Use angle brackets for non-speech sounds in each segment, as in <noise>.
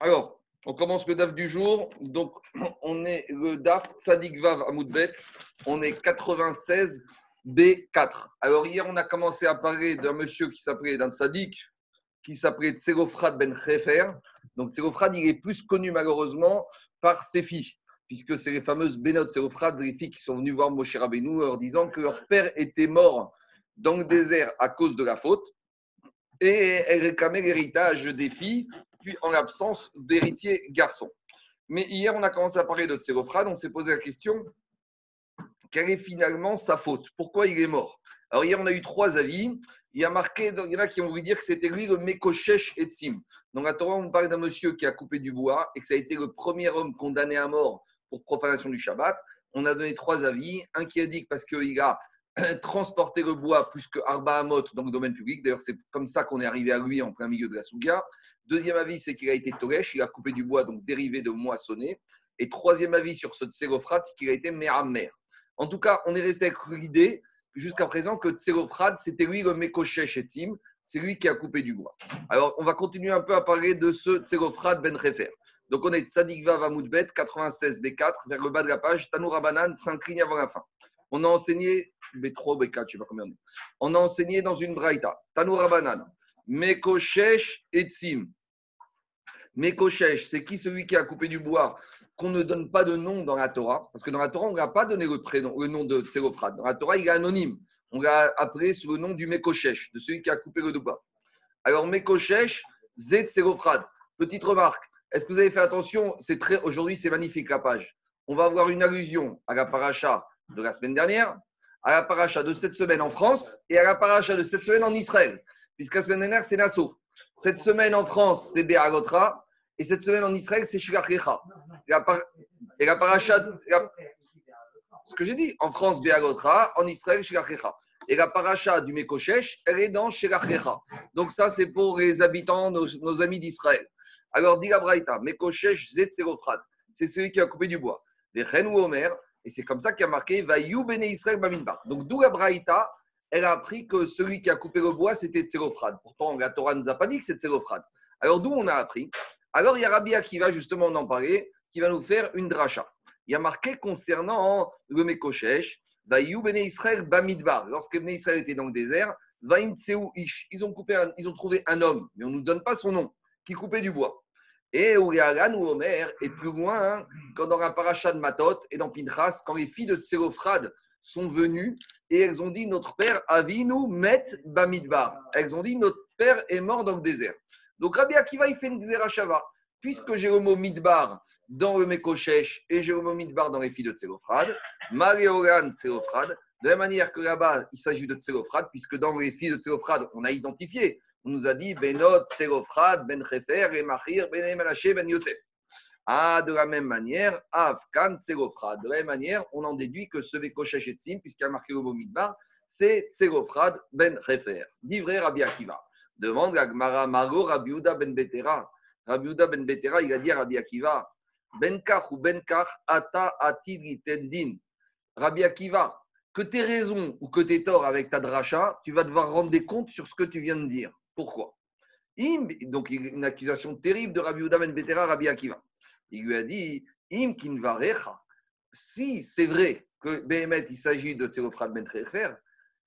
Alors, on commence le DAF du jour. Donc, <clears throat> on est le DAF Sadik Vav Amoudbet. On est 96 B4. Alors, hier, on a commencé à parler d'un monsieur qui s'appelait, d'un Sadik, qui s'appelait Tselofrad Ben Khefer. Donc, Tselofrad, il est plus connu malheureusement par ses filles, puisque c'est les fameuses Benot Tselofrad, les filles qui sont venues voir Moshe Rabbeinu en disant que leur père était mort dans le désert à cause de la faute. Et elles réclamaient l'héritage des filles en l'absence d'héritier garçon. Mais hier, on a commencé à parler de Tserofrad, on s'est posé la question quelle est finalement sa faute? Pourquoi il est mort? Alors hier, on a eu trois avis. Il y a marqué, il y en a qui ont voulu dire que c'était lui le Mekoshesh Etzim. Dans la Torah, on parle d'un monsieur qui a coupé du bois et que ça a été le premier homme condamné à mort pour profanation du Shabbat. On a donné trois avis. Un qui a dit que parce qu'il a <coughs> transporter le bois plus que Arba Amot dans le domaine public. D'ailleurs, c'est comme ça qu'on est arrivé à lui en plein milieu de la Souga. Deuxième avis, c'est qu'il a été Toresh, il a coupé du bois, donc dérivé de moissonner. Et troisième avis sur ce Tserofrat, c'est qu'il a été Merammer. En tout cas, on est resté avec l'idée jusqu'à présent que Tserofrat, c'était lui le Mekoshesh Etim, c'est lui qui a coupé du bois. Alors, on va continuer un peu à parler de ce Tserofrat Ben Refer. Donc, on est Tzadigva Vamoudbet, 96 B4, vers le bas de la page, Tanoura Banan, 5 lignes avant la fin. On a enseigné, B3 B4, je ne sais combien on a enseigné dans une braïta, Tanoura Banan, Mekoshesh Etzim. Mekoshesh, c'est qui celui qui a coupé du bois qu'on ne donne pas de nom dans la Torah? Parce que dans la Torah, on n'a pas donné le prénom, le nom de Tselophrad. Dans la Torah, il est anonyme. On l'a appelé sous le nom du Mekoshesh, de celui qui a coupé le bois. Alors, Mekoshesh, Tselophrad. Petite remarque. Est-ce que vous avez fait attention? C'est très aujourd'hui, c'est magnifique la page. On va avoir une allusion à la paracha de la semaine dernière, à la paracha de cette semaine en France et à la paracha de cette semaine en Israël. Puisque la semaine dernière, c'est Nassau. Cette semaine en France, c'est Béagotra. Et cette semaine en Israël, c'est Shirachecha. Et la, paracha. Ce que j'ai dit, en France, Béagotra, en Israël, Shirachecha. Et la paracha du Mekoshesh, elle est dans Shirachecha. Donc, ça, c'est pour les habitants, nos, amis d'Israël. Alors, dit la Braïta, Mekoshesh. C'est celui qui a coupé du bois. Les ou Omer, et c'est comme ça qu'il a marqué Vayu Bene Israël Baminbar. Donc, d'où la Braïta, elle a appris que celui qui a coupé le bois, c'était Tselofrad. Pourtant, la Torah ne nous a pas dit que c'est Tselofrad. Alors, d'où on a appris? Alors, il y a Rabbi Akiva, justement, on en parlait, qui va nous faire une dracha. Il y a marqué concernant le Mekoshesh, Vayu Bene Israël Bamidbar. Lorsque Bene Israël était dans le désert, Vaim Ish. Ils ont, coupé ils ont trouvé un homme, mais on ne nous donne pas son nom, qui coupait du bois. Et Uriagan ou Omer, et plus loin, hein, quand dans la paracha de Matot et dans Pinchas, quand les filles de Tselophrad sont venues et elles ont dit Notre père Avinu met Bamidbar. Elles ont dit Notre père est mort dans le désert. Donc Rabbi Akiva, il fait une Shava. Puisque j'ai le mot Midbar dans le Mekoshesh et j'ai le mot Midbar dans les filles de Tselophrad, Maréogan Tselophrad, de la manière que là-bas, il s'agit de Tselophrad, puisque dans les filles de Tselophrad, on a identifié on nous a dit Benot, Serofrad, Ben Chefer, et Mahir, Ben Emalaché, Ben Yosef. Ah, de la même manière, Afkan, Serofrad. De la même manière, on en déduit que ce Vekoshesh Etzim, puisqu'il a marqué le mot c'est Serofrad, Ben Chefer. Dit vrai Rabbi Akiva. Demande la Gmara Margot, Rabbi Ben Betera. Rabbi Ben Betera, il a dit à Rabbi Akiva Ben Kach ou Ben Kach, Ata Atid Tendin. Rabbi Akiva, que tu raison ou que tu tort avec ta dracha, tu vas devoir rendre des comptes sur ce que tu viens de dire. Pourquoi? Donc, une accusation terrible de Rabbi Uda ben Betera, Rabbi Akiva. Il lui a dit Im kinvarecha. Si c'est vrai que Behemet, il s'agit de Tserofrat ben Trefer,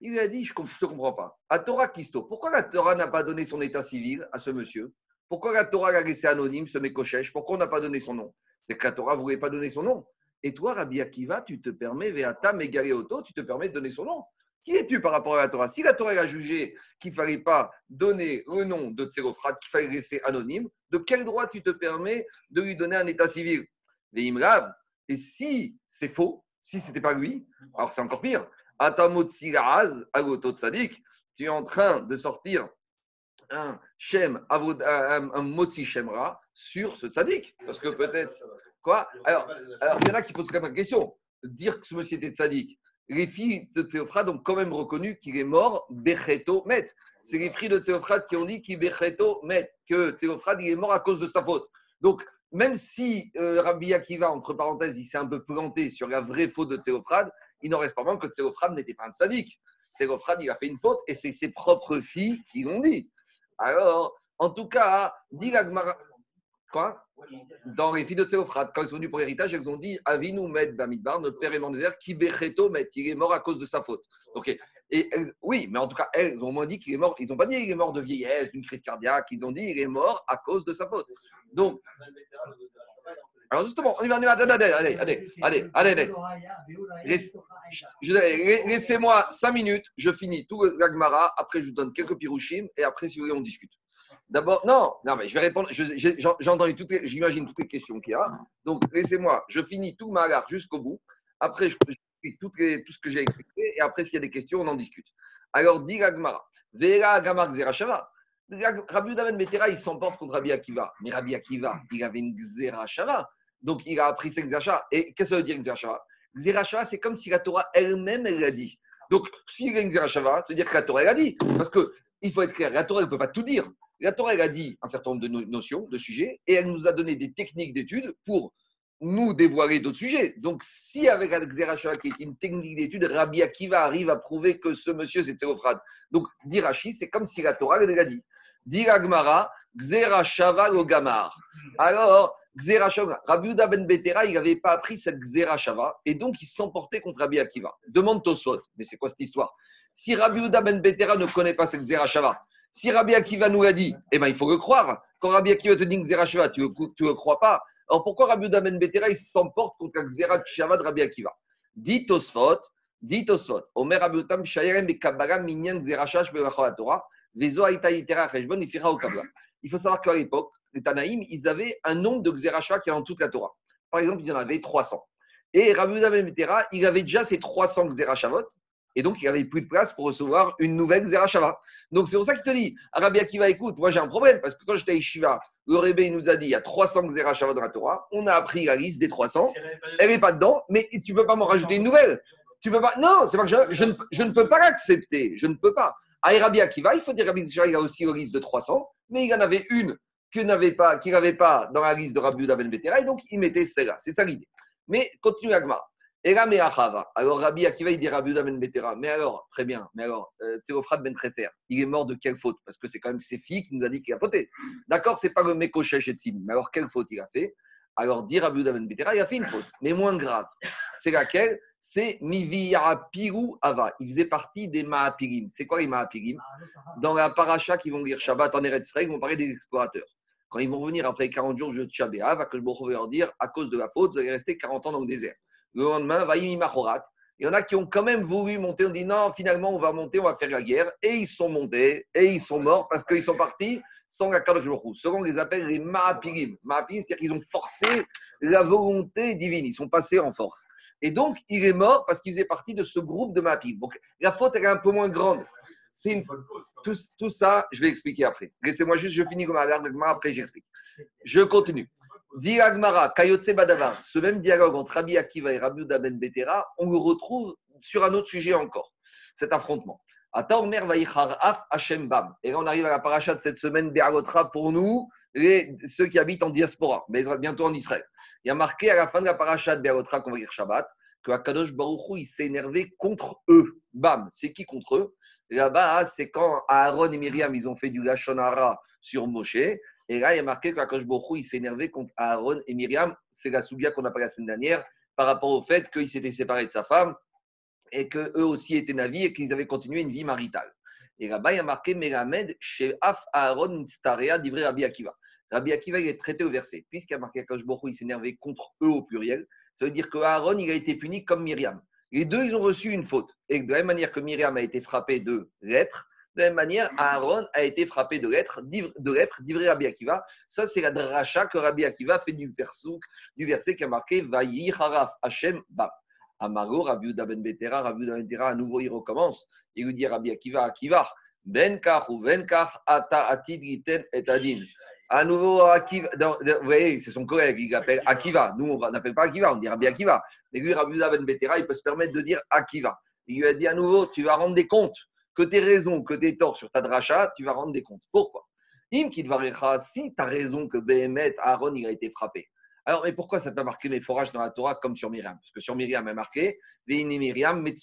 il lui a dit Je ne te comprends pas. À Torah Kisto, pourquoi la Torah n'a pas donné son état civil à ce monsieur? Pourquoi la Torah l'a laissé anonyme, ce Mekochesh Pourquoi on n'a pas donné son nom? C'est que la Torah ne voulait pas donner son nom. Et toi, Rabbi Akiva, tu te permets, Veata Megaleoto, tu te permets de donner son nom. Qui es-tu par rapport à la Torah? Si la Torah a jugé qu'il ne fallait pas donner le nom de Tserofrat, qu'il fallait laisser anonyme, de quel droit tu te permets de lui donner un état civil? Et si c'est faux, si ce n'était pas lui, alors c'est encore pire. Tu es en train de sortir un Shem, un Motsi Shemra sur ce tzaddik. Parce que peut-être. Quoi? Alors, il y en a qui posent quand même la question. Dire que ce monsieur était tzaddik, les filles de Théophrate ont quand même reconnu qu'il est mort Becheto Met. C'est les filles de Théophrate qui ont dit qu'il Becheto Met, que Théophrate est mort à cause de sa faute. Donc, même si euh, Rabbi Akiva, entre parenthèses, il s'est un peu planté sur la vraie faute de Théophrate, il n'en reste pas moins que Théophrate n'était pas un sadique. Théophrate, il a fait une faute et c'est ses propres filles qui l'ont dit. Alors, en tout cas, dit Quoi? Dans les filles de Tséophrat, quand ils sont venus pour l'héritage, elles ont dit Avinu met Bamidbar, notre père Emmanuel, qui Becheto met, il est mort à cause de sa faute. Oui, mais en tout cas, elles ont moins dit qu'il est mort. Ils n'ont pas dit qu'il est mort de vieillesse, d'une crise cardiaque. Ils ont dit qu'il est mort à cause de sa faute. Donc, alors justement, on y va, on y va. Allez, allez, allez, allez, allez, allez. Laissez-moi cinq minutes, je finis tout l'agmara. Après, je vous donne quelques pirouchim et après, si vous voulez, on discute. D'abord, non, non, mais je vais répondre. J'ai entendu toutes j'imagine toutes les questions qu'il y a. Donc, laissez-moi, je finis tout le jusqu'au bout. Après, je, explique tout ce que j'ai expliqué. Et après, s'il y a des questions, on en discute. Alors, dit Gagmara. Vera Gamar Xerashava. Rabbi Udaven Betera, il s'emporte contre Rabbi Akiva. Mais Rabbi Akiva, il avait une Xerashava. Donc, il a appris cette Xerashava. Et qu'est-ce que ça veut dire Xerashava Xerashava, c'est comme si la Torah elle-même, elle l'a dit. Donc, s'il y a une Xerashava, c'est dire que la Torah, elle a dit. Parce qu'il faut être clair, la Torah, ne peut pas tout dire. La Torah, elle a dit un certain nombre de notions, de sujets, et elle nous a donné des techniques d'étude pour nous dévoiler d'autres sujets. Donc, si avec Xerashava, qui est une technique d'étude, Rabbi Akiva arrive à prouver que ce monsieur, c'est Tserofrad. Donc, Dirachi, c'est comme si la Torah l'a dit. Diragmara, Xerashava lo Gamar. Alors, Xerashava, Rabbi Uda ben Betera, il n'avait pas appris cette Xerashava, et donc il s'emportait contre Rabbi Akiva. Demande Tosfot, mais c'est quoi cette histoire? Si Rabbi Uda ben Betera ne connaît pas cette Xerashava, si Rabbi Akiva nous l'a dit, eh ben, il faut le croire. Quand Rabbi Akiva te dit Xerashava, tu ne le, crois pas. Alors pourquoi Rabbi Udamen Betera, il s'emporte contre la Xerashava de Rabbi Akiva? Dit Tosfot, dit Tosfot, Omer Rabbi Utam Shayerem Bekabara Minyan Xerashash Bevachol Torah, Vezo Aïta Itera Rejbon Ifira Okabla. Il faut savoir qu'à l'époque, les Tanaïm, ils avaient un nombre de Xerashava qui est dans toute la Torah. Par exemple, il y en avait 300. Et Rabbi Udamen Betera, il avait déjà ces 300 Xerashavot et donc, il n'y avait plus de place pour recevoir une nouvelle Zerachava. Donc, c'est pour ça qu'il te dit, Arabi Akiva, écoute, moi j'ai un problème, parce que quand j'étais à Yeshiva, le Rebbe nous a dit, il y a 300 Zerachava dans la Torah, on a appris la liste des 300, elle n'est pas dedans, mais tu ne peux pas m'en rajouter une nouvelle. Tu peux pas, non, c'est pas que je, ne, peux pas l'accepter, je ne peux pas. À Rabbi Akiva, il faut dire Rabbi il a aussi la liste de 300, mais il y en avait une qu'il n'avait pas, dans la liste de Rabbi Uda Ben Betera, et donc il mettait celle-là. C'est ça l'idée. Mais continue Agma. Et là, Alors, Rabbi Akiva, il dit Rabbi Ben Betera. Mais alors, très bien. Mais alors, euh, Théophrat Ben Trefer, il est mort de quelle faute? Parce que c'est quand même ses filles qui nous a dit qu'il a fauté. D'accord, c'est pas le Mekoshesh et Tzim. Mais alors, quelle faute il a fait? Alors, dit Rabbi Ben Betera, il a fait une faute. Mais moins grave. C'est laquelle? C'est Miviyapiru Ava. Il faisait partie des Maapirim. C'est quoi les Maapirim Dans la paracha qui vont lire Shabbat en Eretz ils vont parler des explorateurs. Quand ils vont revenir après 40 jours de Tchabéa, que je vais leur dire à cause de la faute, vous allez rester 40 ans dans le désert. Le lendemain, Machorat. Il y en a qui ont quand même voulu monter. On dit non, finalement, on va monter, on va faire la guerre. Et ils sont montés et ils sont morts parce qu'ils sont partis sans la Kadosh Selon on les appelle les Maapirim. Maapirim, c'est-à-dire qu'ils ont forcé la volonté divine. Ils sont passés en force. Et donc, il est mort parce qu'il faisait partie de ce groupe de Maapirim. Donc, la faute, elle est un peu moins grande. C'est une... tout, tout, ça, je vais expliquer après. Laissez-moi juste, je finis comme après j'explique. Je continue. Diragmara, Kayotse Badavar, ce même dialogue entre Rabbi Akiva et Rabbi Ben Betera, on le retrouve sur un autre sujet encore, cet affrontement. Et là, on arrive à la paracha de cette semaine, Be'agotra, pour nous, les, ceux qui habitent en diaspora, mais bientôt en Israël. Il y a marqué à la fin de la paracha de Be'agotra, qu'on va lire Shabbat, que Akadosh Baruch il s'est énervé contre eux. Bam, c'est qui contre eux? Là-bas, c'est quand Aaron et Myriam, ils ont fait du Lachonara sur Moshe. Et là, il y a marqué Bokhu, il s'est énervé contre Aaron et Myriam. C'est la sougia qu'on a parlé la semaine dernière par rapport au fait qu'ils s'étaient séparés de sa femme et qu'eux aussi étaient navis et qu'ils avaient continué une vie maritale. Et là-bas, il y a marqué Melamed chez Af Aaron Nitstarea d'ivré Rabbi Akiva. Rabbi Akiva, il est traité au verset. Puisqu'il y a marqué Bokhu, il s'est énervé contre eux au pluriel, ça veut dire que Aaron, il a été puni comme Myriam. Les deux, ils ont reçu une faute. Et de la même manière que Myriam a été frappée de lèpre, de la même manière, Aaron a été frappé de lettres, de lettres d'ivré Rabbi Akiva. Ça, c'est la dracha que Rabbi Akiva fait du, verset qui a marqué Vayi haraf Hashem Bab. Amago, Rabbi ben Betera, Rabbi ben Betera, à nouveau, il recommence. Il lui dit Rabbi Akiva, Akiva, Ben Kar ou Ben Kar, Ata Atid Giten et Adin. À nouveau, Akiva, vous voyez, c'est son collègue, il l'appelle Akiva. Nous, on n'appelle pas Akiva, on dit Rabbi Akiva. Mais lui, Rabbi ben Betera, il peut se permettre de dire Akiva. Il lui a dit à nouveau, tu vas rendre des comptes que tes raisons, que tes torts sur ta dracha, tu vas rendre des comptes. Pourquoi? Im si tu raison que Behemet, Aaron, il a été frappé. Alors, mais pourquoi ça t'a marqué mes forages dans la Torah comme sur Myriam? Parce que sur Myriam, il a marqué Veini Myriam. Il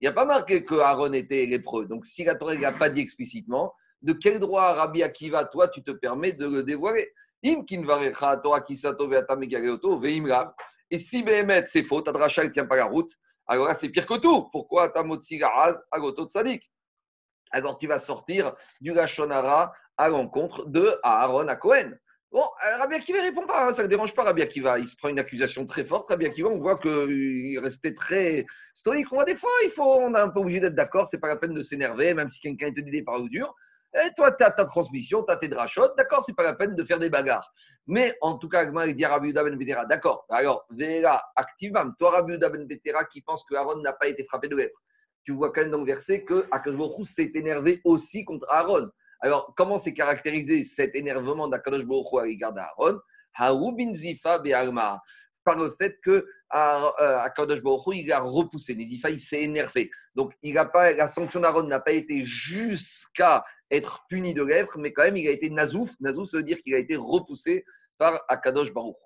n'y a pas marqué que Aaron était lépreux. Donc, si la Torah n'a pas dit explicitement, de quel droit, Rabbi Akiva, toi, tu te permets de le dévoiler? Varecha Torah kisato ve'ata. Et si Behemet c'est faux, ta dracha ne tient pas la route, alors là c'est pire que tout. Pourquoi ta motzi garaz agoto tzadik? Alors tu vas sortir du Lachonara à l'encontre de Aaron à Cohen. Bon, euh, Rabbi Akiva ne répond pas, hein, ça ne dérange pas Rabbi Akiva. Il se prend une accusation très forte. Rabbi Akiva, on voit qu'il restait très stoïque. On voit des fois, il faut, on est un peu obligé d'être d'accord, c'est pas la peine de s'énerver, même si quelqu'un te dit des paroles dures. Et toi, tu as ta transmission, tu as tes drachotes, d'accord, c'est pas la peine de faire des bagarres. Mais en tout cas, il dit Rabbi Ben Betera, d'accord. Alors, Vera, activement, toi, Rabbi Ben Betera, qui pense que Aaron n'a pas été frappé de lèpre, tu vois quand même dans le verset que Akashbochou s'est énervé aussi contre Aaron. Alors, comment s'est caractérisé cet énervement d'Akadosh Baruch à l'égard d'Aaron? Par le fait que euh, Akadosh Baruch il a repoussé. Zifa, il s'est énervé. Donc, il a pas, la sanction d'Aaron n'a pas été jusqu'à être puni de lèvres, mais quand même, il a été nazouf. Nazouf, ça veut dire qu'il a été repoussé par Akadosh Baruch.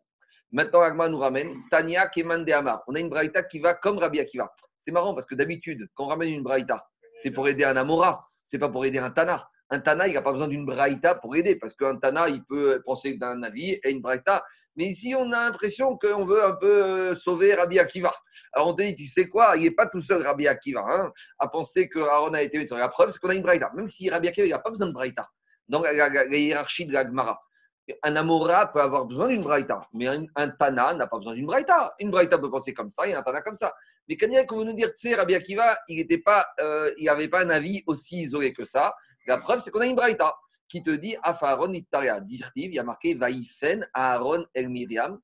Maintenant, Agma nous ramène Tania Keman de Amar. On a une braïta qui va comme Rabbi Akiva. C'est marrant parce que d'habitude, quand on ramène une braïta, c'est pour aider un Amora, c'est pas pour aider un Tana un Tana, il n'a pas besoin d'une Braïta pour aider, parce qu'un Tana, il peut penser d'un avis et une Braïta. Mais ici, on a l'impression qu'on veut un peu euh, sauver Rabbi Akiva. Alors on te dit, tu sais quoi, il n'est pas tout seul Rabbi Akiva hein, à penser que Aaron a été médecin. La preuve, c'est qu'on a une Braïta. Même si Rabbi Akiva, il n'a pas besoin de Braïta. Dans la, hiérarchie de la Gemara. Un Amora peut avoir besoin d'une Braïta, mais un, Tana n'a pas besoin d'une Braïta. Une Braïta peut penser comme ça et un Tana comme ça. Mais quand il y a qu'on veut nous dire, tu sais, Rabbi Akiva, il n'avait pas, euh, pas un avis aussi isolé que ça. La preuve, c'est qu'on a une braïta qui te dit Afaron Ittaria. il y a marqué Vaïfen Aaron El Miriam.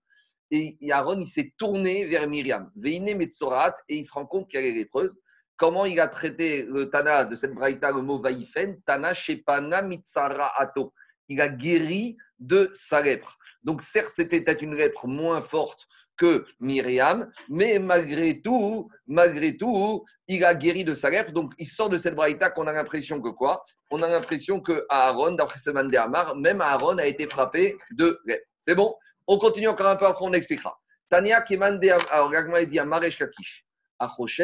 Et Aaron, il s'est tourné vers Myriam. Veine Metzorat, et il se rend compte qu'elle est lépreuse. Comment il a traité le Tana de cette braïta, le mot Vaïfen Tana Shepana Mitzara Ato. Il a guéri de sa lèpre. Donc, certes, c'était peut-être une lèpre moins forte que Myriam, mais malgré tout, malgré tout, il a guéri de sa lèpre. Donc, il sort de cette braïta qu'on a l'impression que quoi? On a l'impression que Aaron, d'après Seman de Amar, même Aaron a été frappé de. C'est bon? On continue encore un peu, après on expliquera. Tania Keman Amaresh Kakish,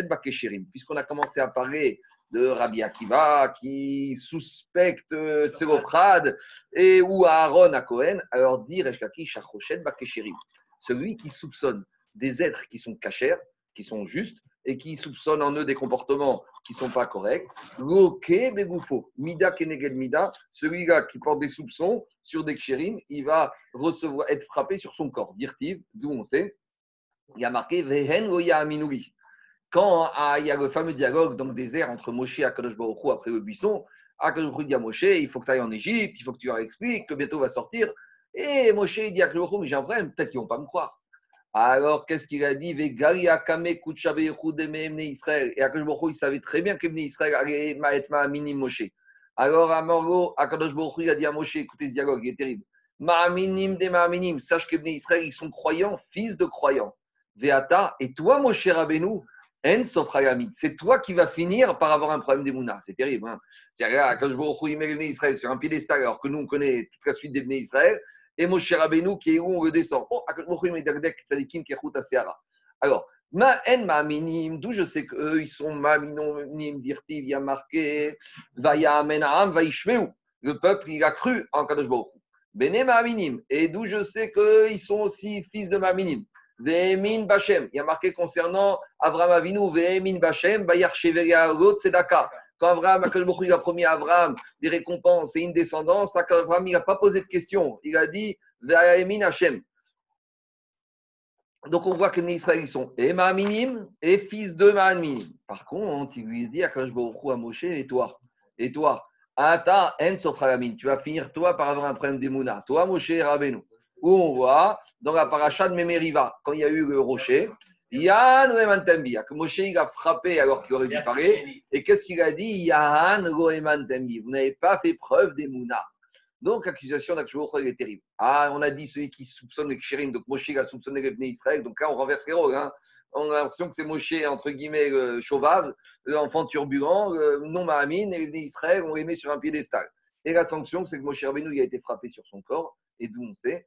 Bakesherim, puisqu'on a commencé à parler de Rabbi Akiva qui suspecte Tselofrad et ou Aaron à Cohen, alors dit Resh Kakish, Achoshet Bakesherim celui qui soupçonne des êtres qui sont cachers, qui sont justes, et qui soupçonnent en eux des comportements qui ne sont pas corrects. Loke begoufo, mida keneged mida, celui-là qui porte des soupçons sur des kshérim, il va recevoir, être frappé sur son corps. Dirtiv, d'où on sait, il y a marqué vehen loya aminuli. Quand ah, il y a le fameux dialogue donc désert entre Moshe et Akadosh Baruch après le buisson, Akadosh Baruch dit à Moshe, il faut que tu ailles en Égypte, il faut que tu leur expliques que bientôt va sortir. Et Moshe dit à mais j'ai un problème, peut-être qu'ils ne vont pas me croire. Alors, qu'est-ce qu'il a dit? Et Akadosh il savait très bien que Israël allait être minim Moshe. Alors, à Morgo, Akadosh il a dit à Moshe, écoutez ce dialogue, il est terrible. Ma'aminim de Ma'aminim, sache que Israël, ils sont croyants, fils de croyants. Veata, et toi, Moshe Rabbeinu, En c'est toi qui vas finir par avoir un problème des Mouna. C'est terrible. Hein C'est-à-dire, quand il met Israël sur un piédestal, alors que nous, on connaît toute la suite des Israël, et Moshe Rabbeinu qui est où on le descend. Oh, Alors, ma en ma minim, d'où je sais qu'eux, ils sont ma minim, dirtiv, il y a marqué, vaya amenaam, vaishmeu. Le peuple, il a cru en Kadosh Baruch. Bene ma minim. Et d'où je sais qu'ils sont aussi fils de ma minim. Ve'emin Bachem. Il y a marqué concernant Abraham Avinu, Ve'emin Bachem, Bayar Sheveria Lot Tzedaka. Quand Abraham, il a promis à Abraham des récompenses et une descendance, Abraham, il n'a pas posé de questions. Il a dit Hashem. Donc on voit que les Israéliens sont et et fils de Ma'aminim. Par contre, il lui dit à à Moshe et toi, et toi, Ata en tu vas finir toi par avoir un problème d'Emouna. Toi, Moshe Rabbeinu. Où on voit dans la paracha de Memeriva, quand il y a eu le rocher, Yann que Moshe il a frappé alors qu'il aurait dû parler. Et qu'est-ce qu'il a dit? Yann Vous n'avez pas fait preuve des Mouna. Donc l'accusation d'Akshouch est terrible. Ah, on a dit celui qui soupçonne les Kshirim, donc Moshe a soupçonné les Bnei Israël. Donc là, on renverse les rôles. Hein. On a l'impression que c'est Moshe, entre guillemets, euh, chauvave, l'enfant turbulent, euh, non Mahamine, et les Bnei Israël, on les met sur un piédestal. Et la sanction, c'est que Moshe Rabbeinu il a été frappé sur son corps. Et d'où on sait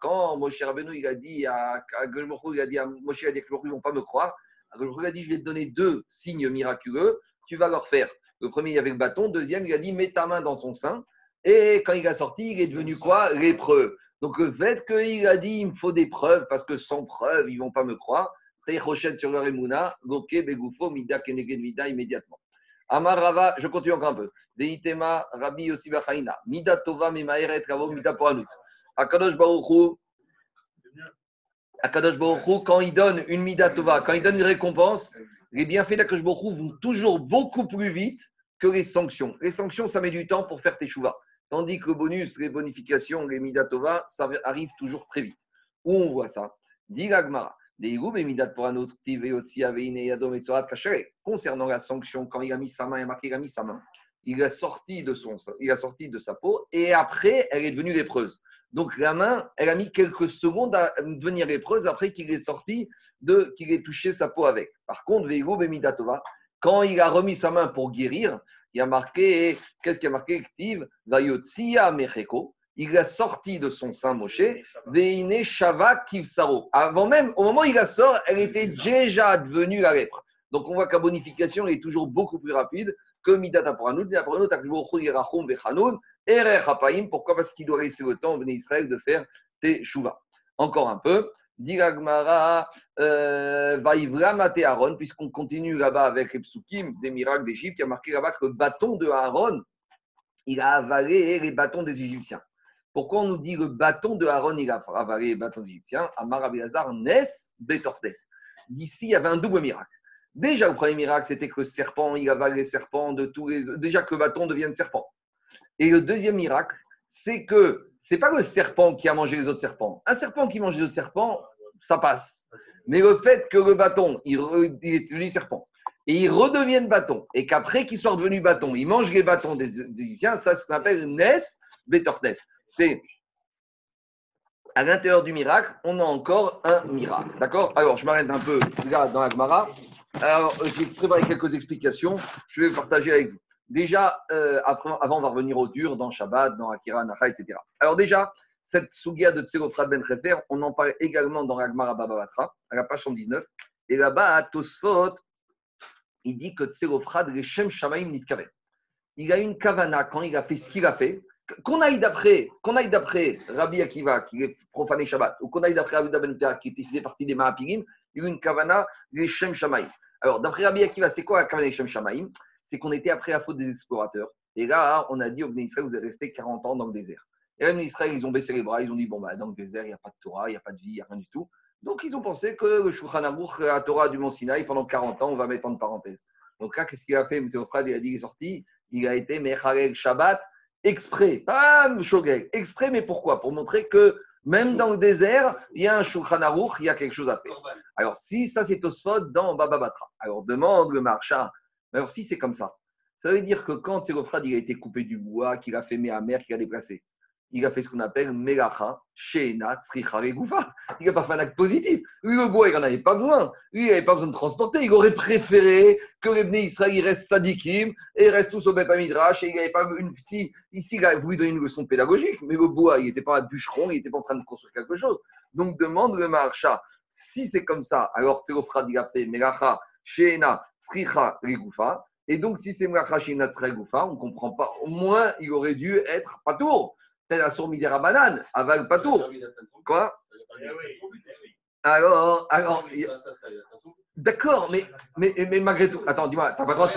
Quand Moshe Rabbeinu il a dit à a dit à Moshe il a ne vont pas me croire, il a dit je vais te donner deux signes miraculeux, tu vas leur faire Le premier, il avait le bâton. Deuxième, il a dit mets ta main dans son sein. Et quand il a sorti, il est devenu quoi? L'épreuve. Donc le fait qu'il a dit il me faut des preuves parce que sans preuves, ils vont pas me croire. Rochette sur leur émouna, Goke, Begoufo, Mida, Keneged, immédiatement. Amar Rava, je continue encore un peu. Deitema, Rabbi Yossi Bachaina, Mida Tova, Memaeret, Ravo, Mida Poanout. Akadosh Baruchou, Akadosh quand il donne une Mida Tova, quand il donne une récompense, les bienfaits d'Akadosh Baruchou vont toujours beaucoup plus vite que les sanctions. Les sanctions, ça met du temps pour faire tes chouvas. Tandis que le bonus, les bonifications, les Midatova, ça arrive toujours très vite. Où on voit ça? Dit Concernant la sanction, quand il a mis sa main, il a marqué il a mis sa main. Il a sorti de son, il a sorti de sa peau et après, elle est devenue lépreuse. Donc la main, elle a mis quelques secondes à devenir lépreuse après qu'il est sorti de, qu'il ait touché sa peau avec. Par contre, quand il a remis sa main pour guérir, il a marqué, qu'est-ce qu'il a marqué? Active, Il a sorti de son sein Moshe, Veine Shava Kivsaro. Avant même, au moment où il la sort, elle était déjà devenue la lèpre. Donc on voit que la bonification est toujours beaucoup plus rapide que Midata pour Anoud. Pourquoi? Parce qu'il doit laisser le temps au Israël de faire Teshuvah. Encore un peu. Diragmara, euh, Vaivramate Aaron, puisqu'on continue là-bas avec les psukim des miracles d'Égypte, il y a marqué là-bas que le bâton de Aaron, il a avalé les bâtons des Égyptiens. Pourquoi on nous dit le bâton de Aaron, il a avalé les bâtons des Égyptiens Amar Abelazar, Nes, Betortes. D'ici, il y avait un double miracle. Déjà, le premier miracle, c'était que le serpent, il avale les serpents de tous les. Déjà que le bâton devienne serpent. Et le deuxième miracle, c'est que c'est pas le serpent qui a mangé les autres serpents. Un serpent qui mange les autres serpents, ça passe. Mais le fait que le bâton, il, est devenu serpent, et il redevienne bâton, et qu'après qu'il soit devenu bâton, il mange les bâtons des Égyptiens, ça, qu'on appelle Nes Betortes. C'est à l'intérieur du miracle, on a encore un miracle. D'accord? Alors, je m'arrête un peu là dans la Alors, j'ai préparé quelques explications. Je vais partager avec vous. Déjà, euh, avant, on va revenir au dur dans Shabbat, dans Akira, Nacha, etc. Alors déjà, cette sugia de Tselofrad Ben Refer, on en parle également dans Ragmar Babavatra, à la page 119. Et là-bas, à Tosfot, il dit que Tselofrad, les Shem Shamaim Nitkaven. Il a une kavana quand il a fait ce qu'il a fait. Qu'on aille d'après, qu'on aille d'après Rabbi Akiva, qui est profané Shabbat, ou qu'on aille d'après Rabbi Ben qui faisait partie des Mahapirim, il a une kavana, les Shem Shamaim. Alors, d'après Rabbi Akiva, c'est quoi la kavana des Shem Shamaim? C'est qu'on était après la faute des explorateurs. Et là, on a dit au Bnei Israël, vous êtes resté 40 ans dans le désert. Et les Israël, ils ont baissé les bras, ils ont dit, bon, bah, dans le désert, il n'y a pas de Torah, il n'y a pas de vie, il n'y a rien du tout. Donc, ils ont pensé que le Shulchan Aruch, la Torah du Mont Sinaï, pendant 40 ans, on va mettre en parenthèse. Donc là, qu'est-ce qu'il a fait? Il a dit, il est sorti, il a été Mecharel Shabbat, exprès, pas Shogeg, exprès, mais pourquoi? Pour montrer que même dans le désert, il y a un Shulchan Aruch, il y a quelque chose à faire. Alors, si ça, c'est Tosfot dans Baba Batra. Alors, demande le marchand alors, si c'est comme ça, ça veut dire que quand Thérophrat il a été coupé du bois, qu'il a fait mer, qu'il a déplacé, il a fait ce qu'on appelle Melacha, Sheena, Tzricha, Goufa. Il n'a pas fait un acte positif. Lui, le bois, il n'en avait pas besoin. Lui, il n'avait pas besoin de transporter. Il aurait préféré que les Bnei Israël restent sadikim et restent tous au Beth il avait pas une, ici, il a voulu donner une leçon pédagogique, mais le bois, il n'était pas un bûcheron, il n'était pas en train de construire quelque chose. Donc, demande le marcha. Si c'est comme ça, alors Thérophrat, il a fait Melacha, Sheena, Tzricha, Rigoufa. Et donc, si c'est Mlachashina Tzricha, on ne comprend pas. Au moins, il aurait dû être Patour. Tel la sourmidera banane, aval Patour. Quoi alors, alors, d'accord, mais, mais, mais malgré tout, attends, dis-moi, t'as pas le droit de,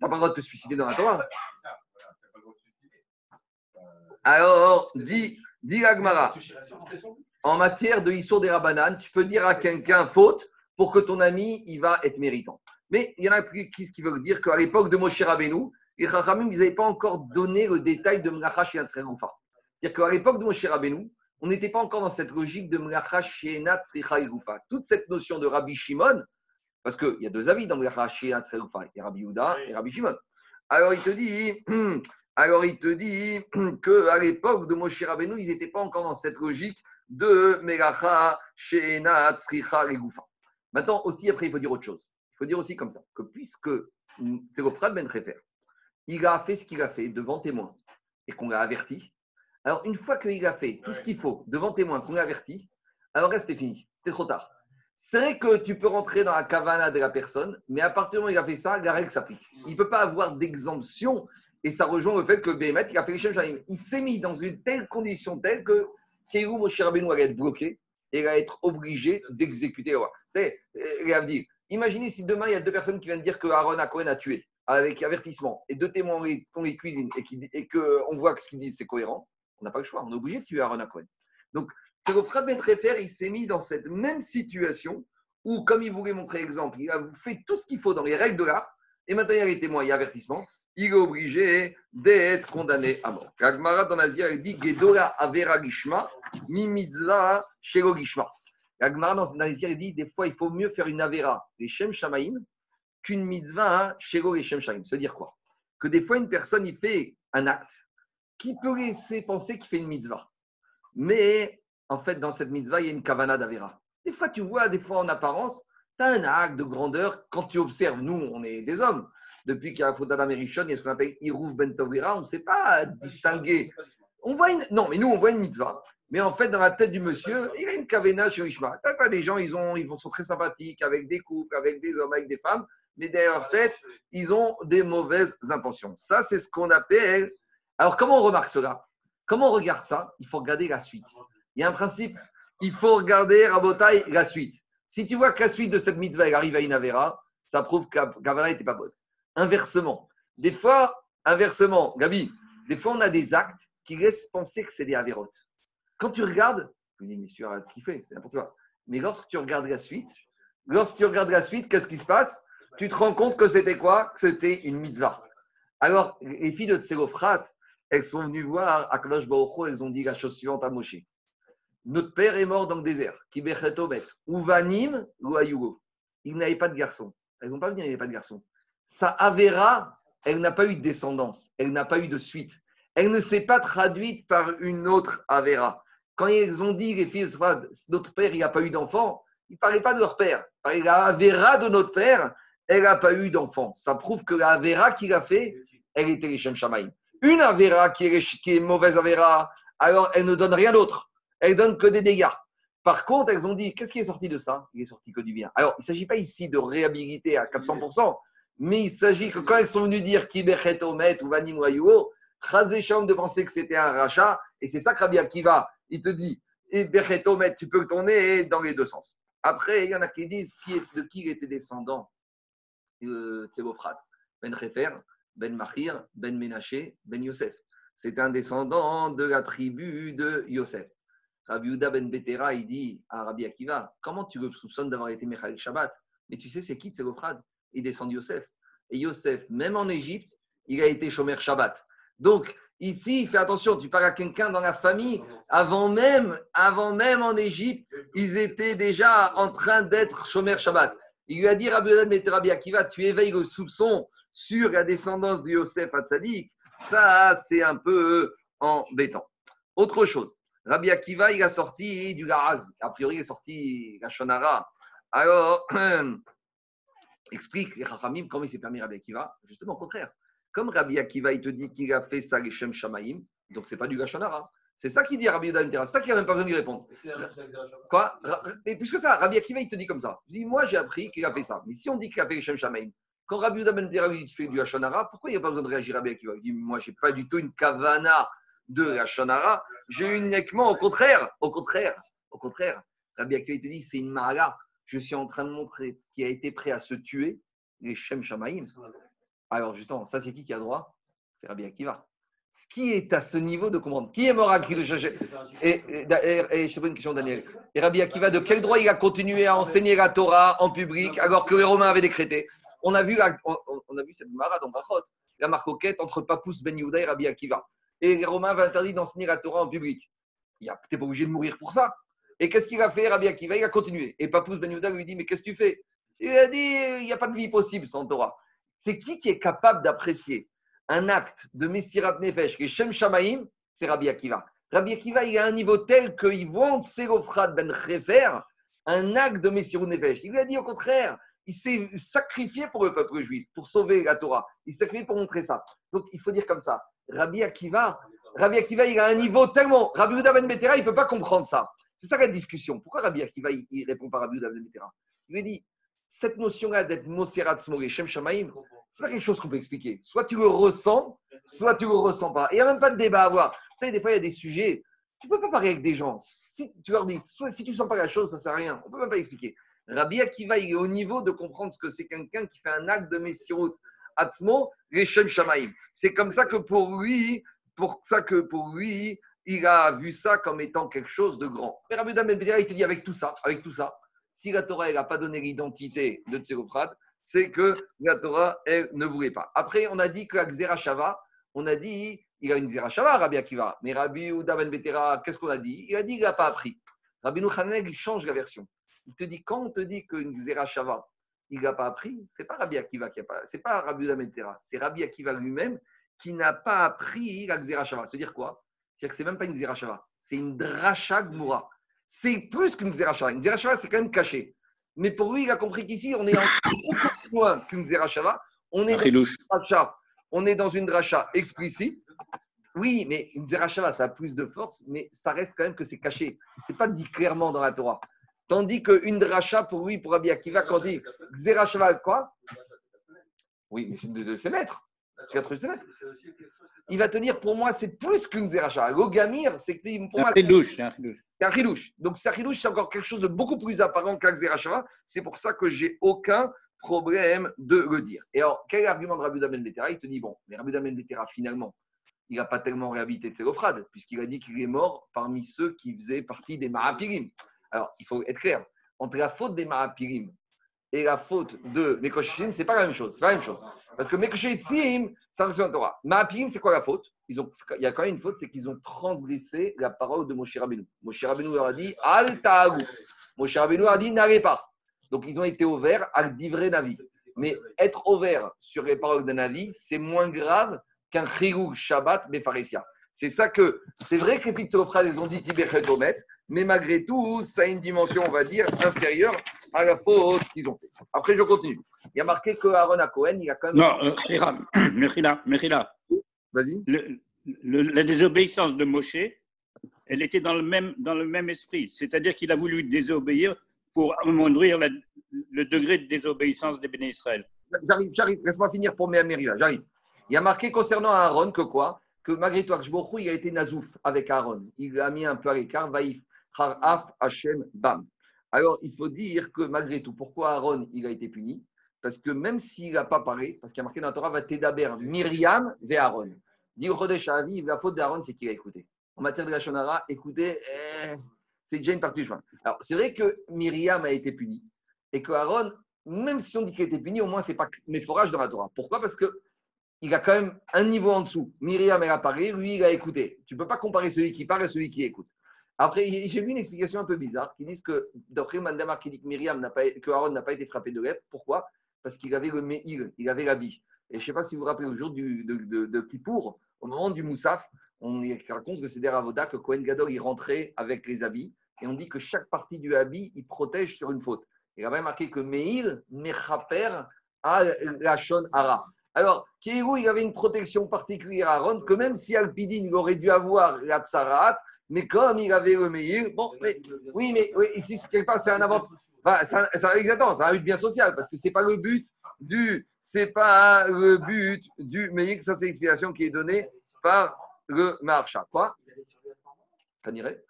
pas le droit de te suicider dans la Torah. Alors, dis, dis Agmara, en matière de Issour des Rabanan, tu peux dire à quelqu'un faute pour que ton ami, il va être méritant. Mais il y en a qui, qui veulent dire qu'à l'époque de Moshe Rabbeinu, les Chachamim, ils n'avaient pas encore donné le détail de Mlacha Shenat C'est-à-dire qu'à l'époque de Moshe Rabbeinu, on n'était pas encore dans cette logique de Mlacha Shenat Toute cette notion de Rabbi Shimon, parce qu'il y a deux avis dans Mlacha Shenat il y a Rabbi Yehuda et Rabbi Shimon. Alors il te dit, <clears throat> alors il te dit <clears throat> qu'à l'époque de Moshe Rabbeinu, ils n'étaient pas encore dans cette logique de Melacha Shenat Maintenant aussi, après, il faut dire autre chose. Il faut dire aussi comme ça, que puisque c'est Ben Refer, il a fait ce qu'il a fait devant témoin et qu'on l'a averti, alors une fois qu'il a fait tout ce qu'il faut devant témoin, qu'on l'a averti, alors reste c'est fini, c'était trop tard. C'est vrai que tu peux rentrer dans la cavana de la personne, mais à partir du moment où il a fait ça, la règle s'applique. Il ne peut pas avoir d'exemption. Et ça rejoint le fait que Béhémet, il a fait les Shem Il s'est mis dans une telle condition telle que Kéhou Moshe Rabbeinu allait être bloqué et il allait être obligé d'exécuter le roi. C'est, dire, imaginez si demain il y a deux personnes qui viennent dire que Aaron a Cohen a tué avec avertissement et deux témoins qu'on les cuisine et, qu'on voit que ce qu'ils disent c'est cohérent, on n'a pas le choix. On est obligé de tuer Aaron à. Donc, c'est le frère Ben il s'est mis dans cette même situation où, comme il voulait montrer l'exemple, il a fait tout ce qu'il faut dans les règles de l'art, et maintenant il y a les témoins, a avertissement, il est obligé d'être condamné à mort. Kagmara dans l'Asia, il dit Gedora Avera Gishma, Mimizla Shego Gishma. Kagmara dans l'Asia, il dit des fois il faut mieux faire une Avera, les Shem Shamaim, qu'une mitzvah Shego et Shem Shamaim. C'est-à-dire quoi? Que des fois une personne, il fait un acte qui peut laisser penser qu'il fait une mitzvah. Mais en fait, dans cette mitzvah, il y a une kavana d'Avera. Des fois, tu vois, des fois en apparence, tu as un acte de grandeur. Quand tu observes, nous, on est des hommes. Depuis qu'il y a la faute d'Adam il y a ce qu'on appelle Irouf Ben on ne sait pas distinguer. On voit une... Non, mais nous, on voit une mitzvah. Mais en fait, dans la tête du monsieur, il y a une kavana chez Ishma. Tu pas des gens, ils, ont, ils sont très sympathiques avec des couples, avec des hommes, avec des femmes. Mais derrière leur tête, ils ont des mauvaises intentions. Ça, c'est ce qu'on appelle. Alors, comment on remarque cela? Comment on regarde ça? Il faut regarder la suite. Il y a un principe, il faut regarder, Rabotai, la suite. Si tu vois que la suite de cette mitzvah, arrive à une ça prouve qu'Avera n'était pas bonne. Inversement, des fois, inversement, Gabi, des fois on a des actes qui laissent penser que c'est des Avérotes. Quand tu regardes, je dis, monsieur, arrête ce qu'il fait, c'est n'importe quoi. Mais lorsque tu regardes la suite, lorsque tu regardes la suite, qu'est-ce qui se passe? Tu te rends compte que c'était quoi? Que c'était une mitzvah. Alors, les filles de Tselofrat, elles sont venues voir Akadosh Baruch elles ont dit la chose suivante à Moshe. Notre père est mort dans le désert. Ou Vanim ou Ayugo. Il n'avait pas de garçon. Elles n'ont pas vu, il n'avait pas de garçon. Sa Avera, elle n'a pas eu de descendance. Elle n'a pas eu de suite. Elle ne s'est pas traduite par une autre Avera. Quand ils ont dit, les filles, notre père, il n'a pas eu d'enfant, il ne parlait pas de leur père. La Avera de notre père, elle n'a pas eu d'enfant. Ça prouve que la Avera qu'il a fait, elle était les Shem Une Avera qui est, qui est mauvaise Avera, alors elle ne donne rien d'autre elles donnent que des dégâts. Par contre, elles ont dit, qu'est-ce qui est sorti de ça? Il est sorti que du bien. Alors, il ne s'agit pas ici de réhabiliter à 400%, mais il s'agit que quand elles sont venues dire Kibechet Omet ou Vanim Wayuo, de penser que c'était un rachat, et c'est ça que Rabbi Akiva, il te dit, et Omet, tu peux tourner dans les deux sens. Après, il y en a qui disent qui est, de qui il était descendant? Euh, Ben Refer, Ben Mahir, Ben Menaché, Ben Yosef. C'est un descendant de la tribu de Yosef. Rabbi Uda ben Betera, il dit à Rabbi Akiva, comment tu le soupçonnes d'avoir été Mechal Shabbat? Mais tu sais, c'est qui Tselophrad Il descend de Yosef. Et Yosef, même en Égypte, il a été Shomer Shabbat. Donc, ici, fais attention, tu parles à quelqu'un dans la famille, avant même, avant même en Égypte, ils étaient déjà en train d'être Shomer Shabbat. Il lui a dit, Rabbi Rabbi Akiva, tu éveilles le soupçon sur la descendance de Yosef à Tzadik. Ça, c'est un peu embêtant. Autre chose. Rabbi Akiva, il a sorti du Garaz. A priori, il est sorti la. Alors, <clears throat> explique les Rachamim comment il s'est permis Rabbi Akiva. Justement, au contraire. Comme Rabbi Akiva, il te dit qu'il a fait ça, les Shem Shamaim, donc c'est pas du Gashonara. C'est ça qu'il dit Rabbi Yudan C'est ça qu'il n'a même pas besoin de répondre. Quoi? Et puisque ça, Rabbi Akiva, il te dit comme ça. Je dis, moi, j'ai appris qu'il a fait ça. Mais si on dit qu'il a fait Shem Shamaim, quand Rabbi Yudan il fait du Hashonara, pourquoi il n'y a pas besoin de réagir Rabbi Akiva? Il dit, moi, j'ai pas du tout une kavana de la Shonara, j'ai uniquement au contraire, au contraire, au contraire. Rabbi Akiva te dit, c'est une maraga. Je suis en train de montrer qui a été prêt à se tuer, les Shem Shamaïm. Alors justement, ça c'est qui qui a droit? C'est Rabbi Akiva. Ce qui est à ce niveau de comprendre. Qui est mort à de et, et, je te pose une question, Daniel. Et Rabbi Akiva, de quel droit il a continué à enseigner la Torah en public alors que les Romains avaient décrété on a, vu, on, a vu cette Mara dans Brachot, la marcoquette entre Papous Ben Yehuda et Rabbi Akiva et les Romains avaient interdit d'enseigner la Torah en public. Tu n'es pas obligé de mourir pour ça. Et qu'est-ce qu'il a fait, Rabbi Akiva? Il a continué. Et Papous Ben Yehuda lui dit Mais qu'est-ce que tu fais? Il a dit Il n'y a pas de vie possible sans Torah. C'est qui qui est capable d'apprécier un acte de Messirat Nefesh, est Shem Shamaim C'est Rabbi Akiva. Rabbi Akiva, il a un niveau tel qu'il vend Serofrat Ben Refer, un acte de Messirat Nefesh. Il lui a dit au contraire il s'est sacrifié pour le peuple juif, pour sauver la Torah. Il s'est sacrifié pour montrer ça. Donc il faut dire comme ça. Rabbi Akiva, Rabbi Akiva, il a un niveau tellement. Rabbi Uda Ben Betera, il ne peut pas comprendre ça. C'est ça la discussion. Pourquoi Rabbi Akiva, il, il répond par Rabbi Udav Il lui dit cette notion-là d'être Moserat Smoré, Shem Shamaim, c'est pas quelque chose qu'on peut expliquer. Soit tu le ressens, soit tu le ressens pas. Et il n'y a même pas de débat à avoir. Vous savez, des fois, il y a des sujets, tu peux pas parler avec des gens. Si tu leur dis, soit si tu sens pas la chose, ça sert à rien. On peut même pas expliquer. Rabbi Akiva, il est au niveau de comprendre ce que c'est quelqu'un qui fait un acte de Messirut Atzmo, Reshem Shamaim. C'est comme ça que pour lui, pour ça que pour lui, il a vu ça comme étant quelque chose de grand. Mais Rabbi il te dit avec tout ça, avec tout ça, si la Torah n'a pas donné l'identité de Tserofrat, c'est que la Torah, elle ne voulait pas. Après, on a dit que Shava, on a dit, il a une Shava, Rabbi Akiva. Mais Rabbi Ouda Ben Betera, qu'est-ce qu'on a dit? Il a dit qu'il n'a pas appris. Rabbi Nouchaneg, il change la version. Il te dit, quand on te dit qu'une Shava, il n'a pas appris, c'est pas Rabbi Akiva qui a pas, c'est pas Rabbi Ouda Ben Betera, c'est Rabbi Akiva lui-même qui n'a pas appris la Shava. C'est-à-dire quoi? C'est-à-dire que c'est même pas une Shava, c'est une Dracha Gmura c'est plus qu'une Zerachava. Une Zerachava, c'est quand même caché. Mais pour lui, il a compris qu'ici, on est beaucoup plus loin qu'une Zerachava. On est, dans une dracha, on est dans une dracha explicite. Oui, mais une Zerachava, ça a plus de force, mais ça reste quand même que c'est caché. Ce n'est pas dit clairement dans la Torah. Tandis qu'une dracha, pour lui, pour Rabbi Akiva, quand on dit Zerachava, quoi? Oui, mais c'est de, ses maîtres. Il va te dire, pour moi, c'est plus qu'une Zerachava. Gogamir, c'est que pour moi. C'est un c'est un. Donc, c'est c'est encore quelque chose de beaucoup plus apparent qu'un Xerashava. C'est pour ça que j'ai aucun problème de le dire. Et alors, quel est l'argument de Rabbi Damen Betera? Il te dit, bon, mais Rabbi Damen Betera, finalement, il n'a pas tellement réhabilité Tselofrad, puisqu'il a dit qu'il est mort parmi ceux qui faisaient partie des Marapirim. Alors, il faut être clair. Entre la faute des Marapirim et la faute de Mekoshim, ce n'est pas la même chose. C'est la même chose. Parce que Mekoshim, ça la Torah. Marapirim, c'est quoi la faute? Il y a quand même une faute, c'est qu'ils ont transgressé la parole de Moshe Rabbeinu. Moshe Rabbeinu leur a dit Al ta'agu. Moshe Rabbeinu a dit N'allez pas. Donc ils ont été ouverts à divrer Navi. Mais être ouvert sur les paroles de Navi, c'est moins grave qu'un chirou Shabbat Befaresia. C'est ça que, c'est vrai que les Pitzofrades, ils ont dit Tibechedomet, mais malgré tout, ça a une dimension, on va dire, inférieure à la faute qu'ils ont fait. Après, je continue. Il y a marqué que Aaron à Cohen, il a quand même. Non, euh, <clears throat> Mechila, Mechila. Vas-y. la désobéissance de Moshe, elle était dans le même, dans le même esprit. C'est-à-dire qu'il a voulu désobéir pour amoindrir le degré de désobéissance des béné Israël. J'arrive, j'arrive. Laisse-moi finir pour mes là. J'arrive. Il y a marqué concernant Aaron que quoi? Que malgré tout, il a été nazouf avec Aaron. Il a mis un peu à l'écart. Vaïf, Haraf, Hashem, Bam. Alors, il faut dire que malgré tout, pourquoi Aaron il a été puni? Parce que même s'il n'a pas parlé, parce qu'il y a marqué dans la Torah, va Tedaber, Myriam, ve Aaron. Dit la faute d'Aaron, c'est qu'il a écouté. En matière de la Shonara, écouter, eh, c'est déjà une partie du chemin. Alors, c'est vrai que Myriam a été punie et que Aaron, même si on dit qu'il a été puni, au moins, c'est pas méforage dans la Torah. Pourquoi? Parce que il a quand même un niveau en dessous. Myriam, elle a parlé, lui, il a écouté. Tu ne peux pas comparer celui qui parle et celui qui écoute. Après, j'ai vu une explication un peu bizarre qui dit que, d'après Mandamar, qui dit que, Myriam n'a pas, que Aaron n'a pas été frappé de lèvres. Pourquoi? Parce qu'il avait le me'il, il avait l'habit. Et je ne sais pas si vous vous rappelez, au jour de, Kippour, au moment du Moussaf, on raconte que c'est des Ravoda que Cohen Gadol il rentrait avec les habits et on dit que chaque partie du habit il protège sur une faute. Il a même marqué que Meir Mechaper à la Shon Ara. Alors, Kéhou, il avait une protection particulière à Aaron, que même si Alpidine, aurait dû avoir la Tsarat, mais comme il avait le Meir, bon, mais, oui, mais oui, ici, quelque part, c'est un avantage. Enfin, exactement, c'est un but bien social, parce que ce n'est pas le but du c'est pas le but du Meïk. Ça, c'est l'explication qui est donnée par le Marcha. Quoi? T'en irais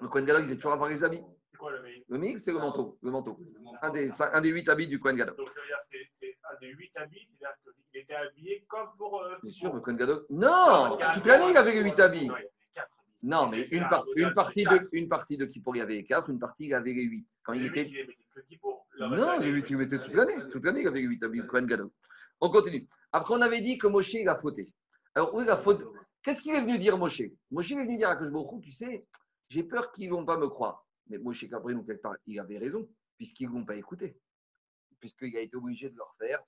Le Kohen Gadol, il est toujours avoir les habits. C'est quoi le Meïk Le Meïk, c'est le manteau. Le manteau. Un, des, un des huit habits du Kohen Gadol. Donc, ça veut dire c'est un des huit habits, c'est-à-dire qu'il était habillé comme pour. Euh, Bien sûr, le Kohen Gadol. Non Toute l'année, il avait les huit habits. Non, mais une, par, une, partie de, une partie de Kippour, il y avait les quatre, une partie, il avait les huit. Quand il était. Non, les 8, il mettait toute l'année. Toute l'année, il avait 8 habits, Kohen Gadol. On continue. Après, on avait dit que Moshe, il a fauté. Alors, où il a fauté Qu'est-ce qu'il est venu dire, Moshe? Moshe est venu dire à Kajbourou, tu sais, j'ai peur qu'ils ne vont pas me croire. Mais Moshe Cabrino, quelque part, il avait raison, puisqu'ils ne vont pas écouter. Puisqu'il a été obligé de leur faire.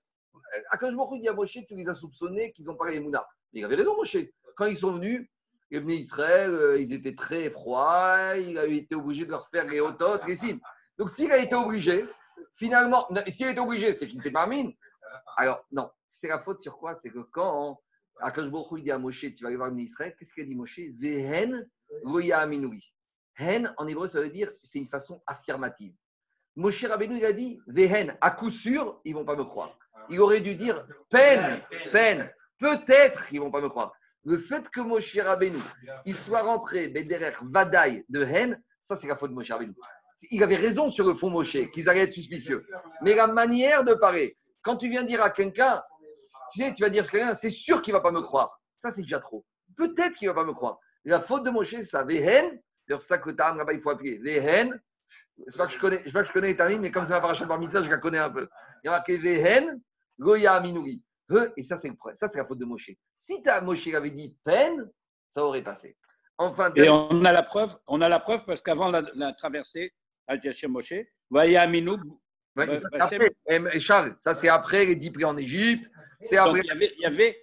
Akashbourou dit à Moshe, tu les as soupçonnés qu'ils ont parlé les Mouna. Mais il avait raison, Moshe. Quand ils sont venus, ils venaient Israël, euh, ils étaient très froids, il a été obligé de leur faire les hototes, les signes. Donc, s'il a été obligé, finalement, s'il est obligé, c'est qu'il n'était pas mine. Alors, non, c'est la faute sur quoi? C'est que quand Akash il dit à Moshe, tu vas aller voir Israël, qu'est-ce qu'il a dit Moshe? Vehen aminoui. Hen, en hébreu, ça veut dire c'est une façon affirmative. Moshe Rabbeinu, il a dit Vehen, à coup sûr, ils vont pas me croire. Il aurait dû dire peine, peine. Peut-être qu'ils vont pas me croire. Le fait que Moshe Rabbeinu, il soit rentré Bederer Vadaï de Hen, ça c'est la faute de Moshe Rabbeinu. Il avait raison sur le fond Moshe, qu'ils allaient être suspicieux. Mais la manière de parler, quand tu viens dire à quelqu'un, tu sais, tu vas dire ce quelqu'un, c'est sûr qu'il va pas me croire. Ça c'est déjà trop. Peut-être qu'il va pas me croire. La faute de Moshe, c'est ça. Vehen, c'est ça que Tam là-bas, il faut appuyer. Vehen, c'est pas que je connais, je pas que je connais les Tamim, mais comme c'est ma paracha par mitzvah, je la connais un peu. Il y a marqué Vehen, Goya Aminouri. Et ça, c'est ça, c'est la faute de Moshe. Si ta Moshe avait dit peine, ça aurait passé. Enfin, Et on a la preuve, on a la preuve parce qu'avant la, la traversée, Al Moshe, Vaya Aminou. Ouais, ça, c'est après. Et Charles, ça c'est après les dix prix en Égypte. C'est après. il y avait, il y avait,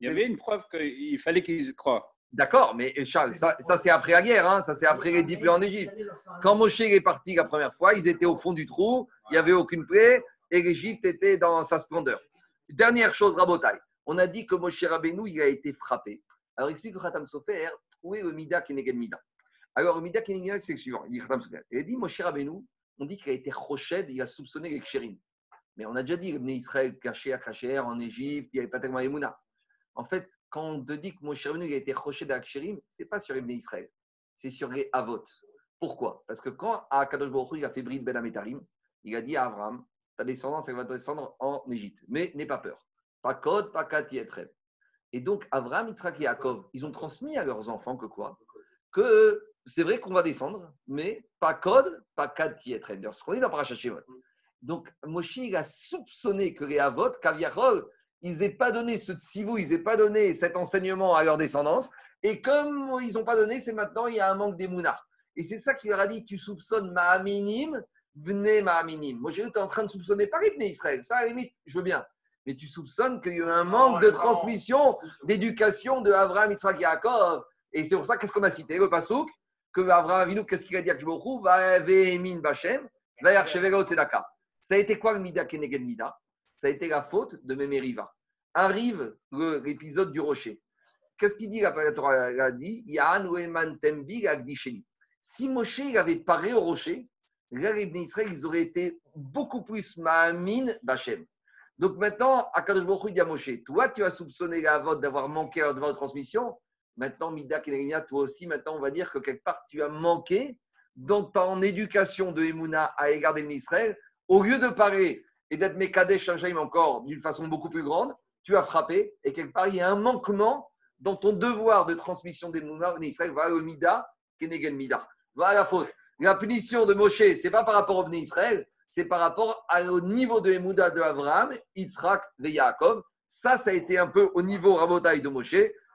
il y avait une preuve qu'il fallait qu'ils y croient. D'accord, mais Charles, ça, ça, c'est après la guerre, hein, ça c'est après les dix plaies en Égypte. Quand Moshe est parti la première fois, ils étaient au fond du trou, il n'y avait aucune plaie et l'Égypte était dans sa splendeur. Dernière chose, Rabotai, on a dit que Moshe Rabbeinu, il a été frappé. Alors explique au Khatam Sofer, où est le Mida Mida? Alors le Mida Mida, c'est le suivant, il dit Khatam. Il dit Moshe Rabbeinu, on dit qu'il a été Roched, il a soupçonné les Kshérim. Mais on a déjà dit, le Israël caché à Kacher en Égypte, il n'y avait pas tellement Emouna. En fait, quand on te dit que Moshe Rabbeinu a été Roched à Kshérim, ce n'est pas sur Ibn Israël, c'est sur les Avot. Pourquoi? Parce que quand Akadosh Baruch Hu, il a fait Brit Ben Ametarim, il a dit à Abraham, ta descendance, elle va descendre en Égypte. Mais n'aie pas peur. Pas Kod, pas Kat, Yetrem. Et donc, Abraham, Yitzhak et Yaakov, ils ont transmis à leurs enfants que quoi? Que c'est vrai qu'on va descendre, mais pas Kod, pas Kat, Yetrem. D'ailleurs, ce qu'on dit dans Parashat Shemot. Donc, Moshe, a soupçonné que les Avot, Kaviachol, ils n'aient pas donné ce tsivou, ils n'aient pas donné cet enseignement à leur descendance. Et comme ils n'ont pas donné, c'est maintenant, il y a un manque d'émouna. Et c'est ça qu'il leur a dit tu soupçonnes ma minime, venez ma minime. Moi, es en train de soupçonner pas Ibn Israël. Ça, à la limite, je veux bien. Mais tu soupçonnes qu'il y a eu un manque de transmission, d'éducation de Abraham, Yitzhak, Yaakov. Et c'est pour ça, qu'est-ce qu'on a cité? Le Pasouk, que Abraham Avinu, qu'est-ce qu'il a dit à Kshbochou Va ve'emin Bachem, va yarchevega tzedaka. Ça a été quoi le Mida Keneged Mida? Ça a été la faute de Memeriva. Arrive l'épisode du rocher. Qu'est-ce qu'il dit la Torah a dit? Si Moshe il avait paré au rocher, là, les Israël, ils auraient été beaucoup plus Ma'amin Bachem. Donc maintenant, Akadosh Baruch dit à Toi, tu as soupçonné la vote d'avoir manqué à de transmission. Maintenant, Mida Keneged toi aussi, maintenant, on va dire que quelque part, tu as manqué dans ton éducation de Emouna à égard des Israël. Au lieu de parer et d'être Mekadesh encore d'une façon beaucoup plus grande, tu as frappé et quelque part, il y a un manquement dans ton devoir de transmission des Mouna Israël. Voilà le Mida, Kenegen Mida. Voilà la faute. La punition de Moshe, ce n'est pas par rapport au Bnei Israël, c'est par rapport au niveau de Emouna de Abraham, Yitzhak et Yaakov. Ça, ça a été un peu au niveau rabotaille de Moshe,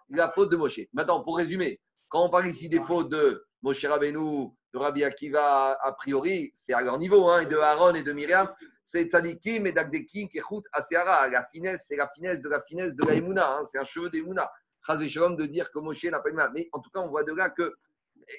la faute de Moshe. Maintenant, pour résumer, quand on parle ici des fautes de Moshe Rabbeinu, de Rabbi Akiva, a priori, c'est à leur niveau, hein, et de Aaron et de Myriam, c'est Tzadikim et Dagdekim, Kechut, Aseara. La finesse, c'est la finesse de la finesse de la Emouna, hein, c'est un cheveu d'Emouna. Chaz Shalom de dire que Moshe n'a pas mal. Mais en tout cas, on voit de là que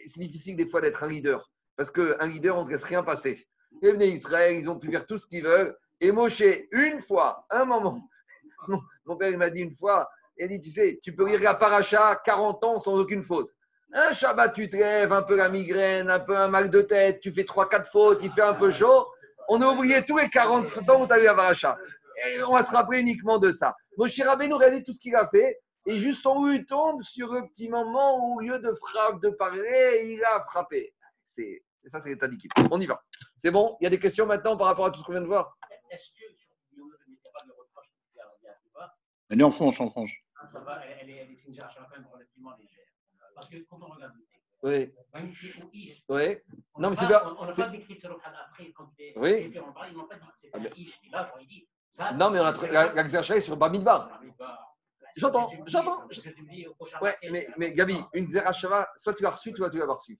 c'est difficile des fois d'être un leader. Parce qu'un leader, on ne laisse rien passer. Bnei Israël, ils ont pu faire tout ce qu'ils veulent. Et Moshe, une fois, un moment, <laughs> mon, mon père il m'a dit une fois, il a dit, tu sais, tu peux lire la paracha 40 ans sans aucune faute. Un Shabbat, tu te lèves, un peu la migraine, un peu un mal de tête, tu fais 3-4 fautes, il fait un peu chaud. On a oublié tous les 40 ans où tu as eu la paracha. Et on va se rappeler uniquement de ça. Moshe Rabbeinu, regardez tout ce qu'il a fait. Et juste en haut, il tombe sur le petit moment où, au lieu de frappe, de parler, il a frappé. C'est ça, c'est les tzadikim. On y va. C'est bon? Il y a des questions maintenant par rapport à tout ce qu'on vient de voir? Est-ce que sur ne pas de reproche Elle est en franche, en franche. Ça va, elle, est, elle est une charge quand même relativement légère. Parce que quand on regarde le Oui. Oui. on Non, mais c'est pas- on- n'a pas décrit ce après, quand les Oui. ils n'ont pas dit Ah, un mais- Ish. Et là, j'aurais dit. ça, Non, mais on a c'est- la, la Xercha est sur Bamidbar. Ah, J'entends, j'entends. Ouais, mais, mais Gabi, une Zerachava, soit tu l'as reçue, soit tu l'as pas reçue.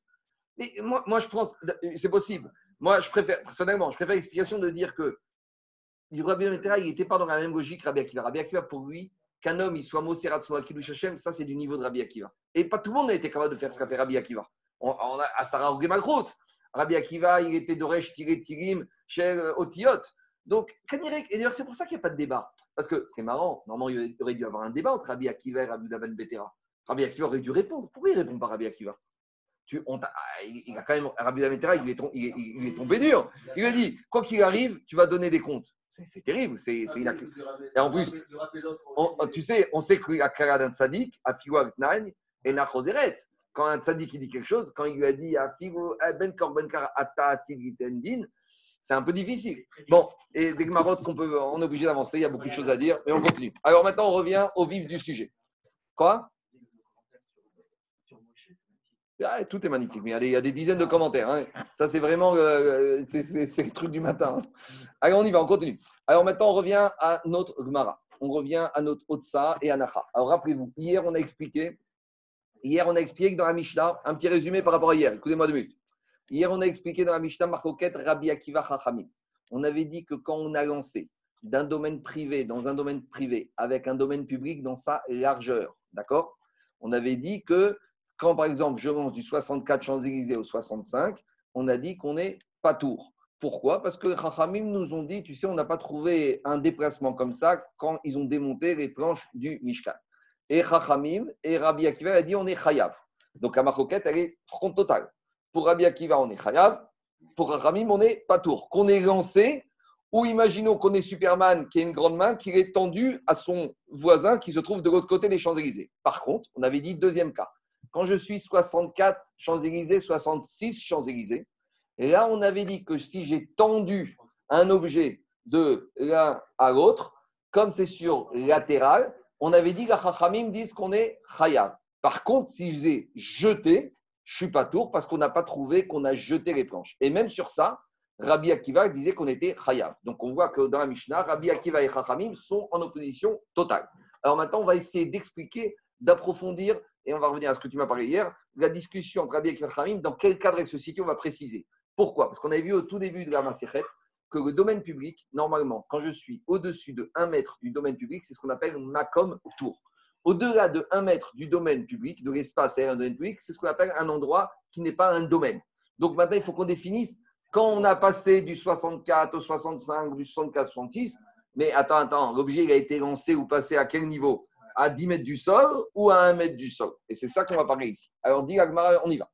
Mais moi, je pense, c'est possible. Moi, je préfère, personnellement, je préfère l'explication de dire que Rabbi Metera, il n'était pas dans la même logique que Rabbi Akiva. Rabbi Akiva, pour lui, qu'un homme, il soit Moserat soit Kiddush Hashem, ça, c'est du niveau de Rabbi Akiva. Et pas tout le monde n'a été capable de faire ce qu'a fait Rabbi Akiva. On, a, à Sarah Makrot, Rabbi Akiva, il était d'Oresh tiré Tirim chez Otiyot. Donc, Kanirek, et d'ailleurs, c'est pour ça qu'il n'y a pas de débat. Parce que c'est marrant, normalement, il aurait dû y avoir un débat entre Rabbi Akiva et Rabbi Davan Betera. Rabbi Akiva aurait dû répondre. Pourquoi il ne répond pas Rabbi Akiva? Tu, on t'a- ah, il, a quand même, Rabbi Lametera, il, est tom- il, est- il lui est tombé dur. Il lui a dit, quoi qu'il arrive, tu vas donner des comptes. C'est terrible. C'est, inac- Et en plus, on- tu sais, on sait la kara d'un à Figo Nine, et Nachoseret. Quand un tzaddik il dit quelque chose, quand il lui a dit à Figo eh, Ben Kara Ata Tigitendin, c'est un peu difficile. Bon, et des marottes qu'on peut, on est obligé d'avancer, il y a beaucoup de choses à dire, mais on continue. Alors maintenant, on revient au vif du sujet. Quoi? Ah, Tout est magnifique, mais allez, il y a des dizaines de commentaires. hein. Ça, c'est vraiment euh, c'est, c'est- c'est le truc du matin. Allez, on y va, on continue. Alors maintenant, on revient à notre Gemara. On revient à notre Otsa et Anacha. Alors rappelez-vous, hier, on a expliqué, hier, on a expliqué que dans la Mishnah, un petit résumé par rapport à hier. Écoutez-moi deux minutes. Hier, on a expliqué dans la Mishnah Marcoquet Rabbi Akiva Chachamim. On avait dit que quand on a lancé d'un domaine privé dans un domaine privé avec un domaine public dans sa largeur, d'accord? On avait dit que quand, par exemple, je lance du 64 Champs-Élysées au 65, on a dit qu'on est pas tour. Pourquoi? Parce que Chachamim nous ont dit, tu sais, on n'a pas trouvé un déplacement comme ça quand ils ont démonté les planches du Mishkan. Et Chachamim et Rabbi Akiva a dit on est Chayav. Donc la marcoquette, elle est front total. Pour Rabbi Akiva, on est Chayav. Pour Chachamim, on est pas tour. Qu'on est lancé, ou imaginons qu'on est Superman qui a une grande main, qui est tendu à son voisin qui se trouve de l'autre côté des Champs-Élysées. Par contre, on avait dit deuxième cas. Quand je suis 64 Champs-Élysées, 66 Champs-Élysées, et là, on avait dit que si j'ai tendu un objet de l'un à l'autre, comme c'est sur latéral, on avait dit que Chachamim disent qu'on est Chayav. Par contre, si je les ai jetés, je suis pas tour parce qu'on n'a pas trouvé qu'on a jeté les planches. Et même sur ça, Rabbi Akiva disait qu'on était Chayav. Donc on voit que dans la Mishnah, Rabbi Akiva et Chachamim sont en opposition totale. Alors maintenant, on va essayer d'expliquer, d'approfondir, et on va revenir à ce que tu m'as parlé hier, la discussion entre Rabbi et Chachamim, dans quel cadre elle se situe, on va préciser. Pourquoi? Parce qu'on avait vu au tout début de la Maserhet que le domaine public, normalement, quand je suis au-dessus de 1 mètre du domaine public, c'est ce qu'on appelle Makom Tour. Au-delà de 1 mètre du domaine public, de l'espace aérien domaine public, c'est ce qu'on appelle un endroit qui n'est pas un domaine. Donc maintenant, il faut qu'on définisse quand on a passé du 64 au 65, du 64 au 66. Mais attends, attends, l'objet a été lancé ou passé à quel niveau? À 10 mètres du sol ou à 1 mètre du sol Et c'est ça qu'on va parler ici. Alors, dit Agmara, on y va.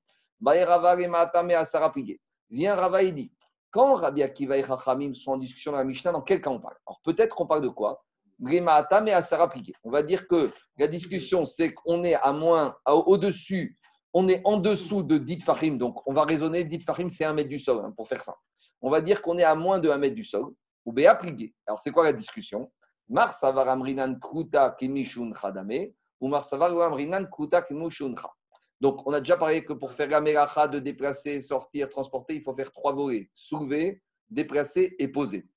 Viens Rava et dit quand Rabbi Akiva et Chachamim sont en discussion dans la Mishnah, dans quel cas on parle? Alors peut-être qu'on parle de quoi? On va dire que la discussion, c'est qu'on est à moins, au-dessus, on est en dessous de dit Fahim. Donc on va raisonner, dit Fahim, c'est un mètre du sol, hein, pour faire ça. On va dire qu'on est à moins de 1 mètre du sol, ou Béa Prié. Alors c'est quoi la discussion? Mars Amrinan Kruta Kimishun Khadame, ou Amrinan Kruta. Donc, on a déjà parlé que pour faire la mélacha de déplacer, sortir, transporter, il faut faire trois volets soulever, déplacer et poser.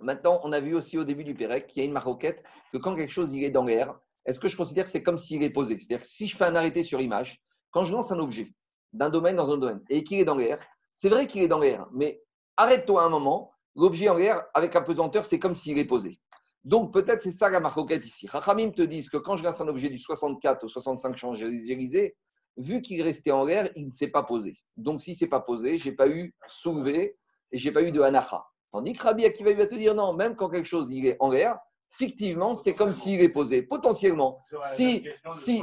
Maintenant, on a vu aussi au début du Pérec qu'il y a une maroquette que quand quelque chose il est dans l'air, est-ce que je considère que c'est comme s'il est posé? C'est-à-dire que si je fais un arrêté sur image, quand je lance un objet d'un domaine dans un domaine et qu'il est dans l'air, c'est vrai qu'il est dans l'air, mais arrête-toi un moment, l'objet en l'air avec un pesanteur, c'est comme s'il est posé. Donc peut-être c'est ça la maroquette ici. Rachamim te disent que quand je lance un objet du 64 au 65 Champs-Élysées, vu qu'il restait en l'air, il ne s'est pas posé. Donc, s'il ne s'est pas posé, je n'ai pas eu soulevé et je n'ai pas eu de anacha. Tandis que Rabbi Akiva il va te dire non, même quand quelque chose il est en l'air, fictivement, c'est comme s'il est posé. Potentiellement, si, si,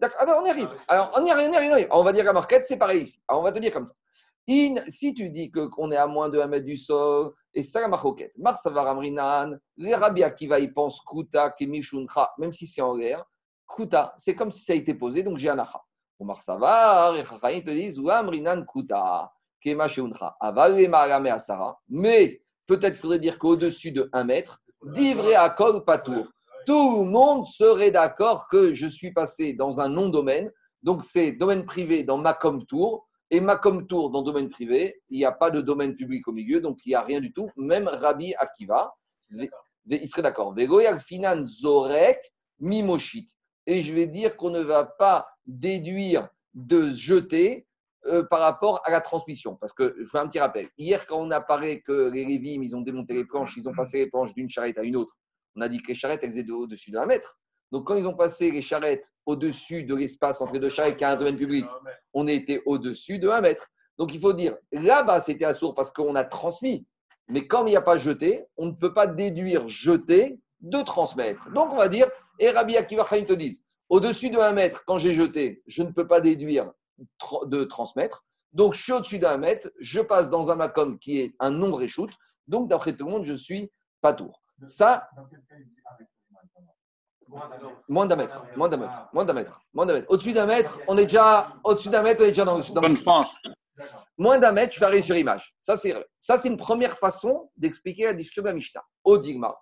D'accord, alors on y arrive. Alors on y arrive, on y arrive, on y arrive. Alors, on va dire la marquette, c'est pareil ici. Alors on va te dire comme ça. In, si tu dis que- qu'on est à moins de 1 mètre du sol, et ça la marquette, Marsavar Amrinan, les Rabbi Akiva, ils pensent Kuta, Kemishuncha, même si c'est en l'air, Kuta, c'est comme si ça a été posé, donc j'ai un acha. Ou Marsavar, et Chachayim te disent, ou Amrinan Kuta, Kemashuncha, Aval et Marame Asara, mais peut-être faudrait dire qu'au-dessus de 1 mètre, Divré à Kol Patour tout le monde serait d'accord que je suis passé dans un non-domaine. Donc, c'est domaine privé dans Macom Tour. Et Macom Tour dans domaine privé, il n'y a pas de domaine public au milieu, donc il n'y a rien du tout. Même Rabbi Akiva, il serait d'accord. Vegoyal Finan Zorek Mimoshit. Et je vais dire qu'on ne va pas déduire de jeter euh, par rapport à la transmission. Parce que je fais un petit rappel. Hier, quand on a parlé que les Lévim, ils ont démonté les planches, ils ont passé les planches d'une charrette à une autre, on a dit que les charrettes, elles étaient au-dessus de 1 mètre. Donc, quand ils ont passé les charrettes au-dessus de l'espace entre les deux charrettes qui a un domaine public, on était au-dessus de 1 mètre. Donc, il faut dire, là-bas, c'était assourd parce qu'on a transmis. Mais comme il n'y a pas jeté, on ne peut pas déduire jeté de transmettre. Donc, on va dire, et Rabbi Akiva Chaim te disent, au-dessus de 1 mètre, quand j'ai jeté, je ne peux pas déduire de transmettre. Donc, je suis au-dessus d'un mètre, je passe dans un macom qui est un nombre échoute. Donc, d'après tout le monde, je suis pas tour. Ça, moins d'un mètre, moins d'un mètre, moins d'un mètre, moins d'un mètre. Au-dessus d'un mètre, on est déjà au-dessus d'un mètre, on est déjà dans, dans Bonne France. moins d'un mètre, je fais arrêt sur image. Ça, c'est ça, c'est une première façon d'expliquer la discussion de la Mishnah. Au Digma.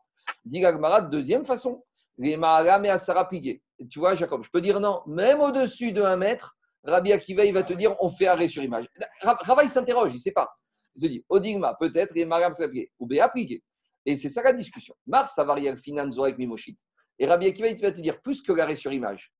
Digagmara, deuxième façon. Les Maharam et Asara pigué. Tu vois, Jacob, je peux dire non. Même au-dessus de un mètre, Rabbi Akiva, il va te dire on fait arrêt sur image. Ra- Rava, il s'interroge, il ne sait pas. Il te dit, au Digma, peut-être, les Maharam Asara pigué. Ou Béa pigué. Et c'est ça la discussion. Mars, Savariel, Finan, Zorek, Mimoshit. Et Rabbi Akiva, il va te dire plus que l'arrêt sur image.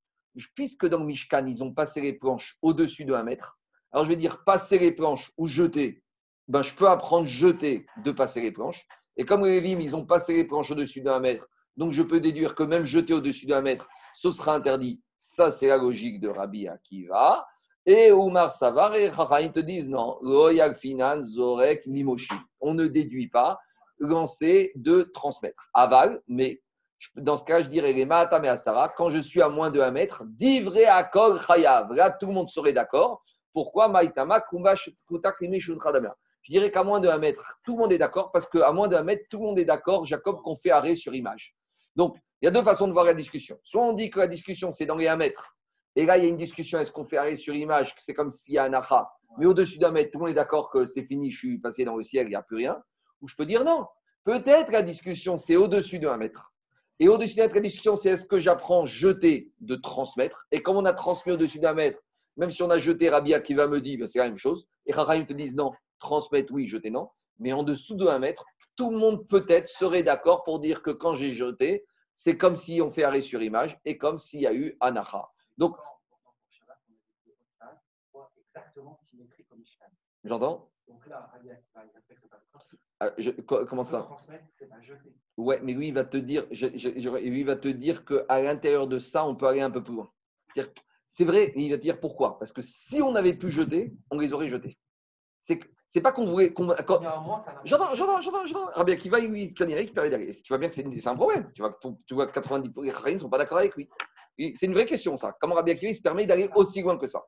Puisque dans Mishkan, ils ont passé les planches au-dessus de un mètre, alors je vais dire passer les planches ou jeter. Ben, je peux apprendre jeter de passer les planches. Et comme les Lévim, ils ont passé les planches au-dessus d'un mètre, donc je peux déduire que même jeter au-dessus d'un mètre, ce sera interdit. Ça, c'est la logique de Rabbi Akiva. Et Oumar Savar et Chacham te disent non, Finan, Zorek, Mimoshi. On ne déduit pas lancer de transmettre. Aval, mais dans ce cas, je dirais les Mahatame Asara, quand je suis à moins de 1 mètre, divré à Kol Chayav. Là, tout le monde serait d'accord. Pourquoi Maïtama Shuntradamer Je dirais qu'à moins de 1 mètre, tout le monde est d'accord, parce qu'à moins de 1 mètre, tout le monde est d'accord, Jacob, qu'on fait arrêt sur image. Donc, il y a deux façons de voir la discussion. Soit on dit que la discussion, c'est dans les 1 mètre, et là, il y a une discussion, est-ce qu'on fait arrêt sur image, que c'est comme s'il y a un acha, mais au-dessus d'un mètre, tout le monde est d'accord que c'est fini, je suis passé dans le ciel, il n'y a plus rien. Ou je peux dire non. Peut-être la discussion, c'est au-dessus de 1 mètre. Et au-dessus d'un mètre, la discussion, c'est est-ce que j'apprends jeter de transmettre? Et comme on a transmis au-dessus d'un mètre, même si on a jeté Rabia qui va me dire, ben, c'est la même chose. Et Rahim te disent non, transmettre oui, jeter non. Mais en dessous de 1 mètre, tout le monde peut-être serait d'accord pour dire que quand j'ai jeté, c'est comme si on fait arrêt sur image et comme s'il y a eu anacha. Donc, j'entends? Donc là, Rabbi Akiva, il respecte pas ce principe. Ah, je- co- Comment ça? Transmettre, c'est pas jeter. Ouais, mais lui, il va te dire, je- je- je- lui, il va te dire qu'à l'intérieur de ça, on peut aller un peu plus loin. C'est vrai, mais il va te dire pourquoi? Parce que si on avait pu jeter, on les aurait jetés. C'est que- c'est pas qu'on voulait. qu'on- quand- J'entends, j'entends, j'entends, j'entends. Rabbi Akiva, lui, d'aller. Tu vois bien que c'est un problème. Tu vois, tu vois que 90% des Chachamim ne sont pas d'accord avec lui. C'est une vraie question, ça. Comment Rabbi Akiva il se permet d'aller aussi loin que ça?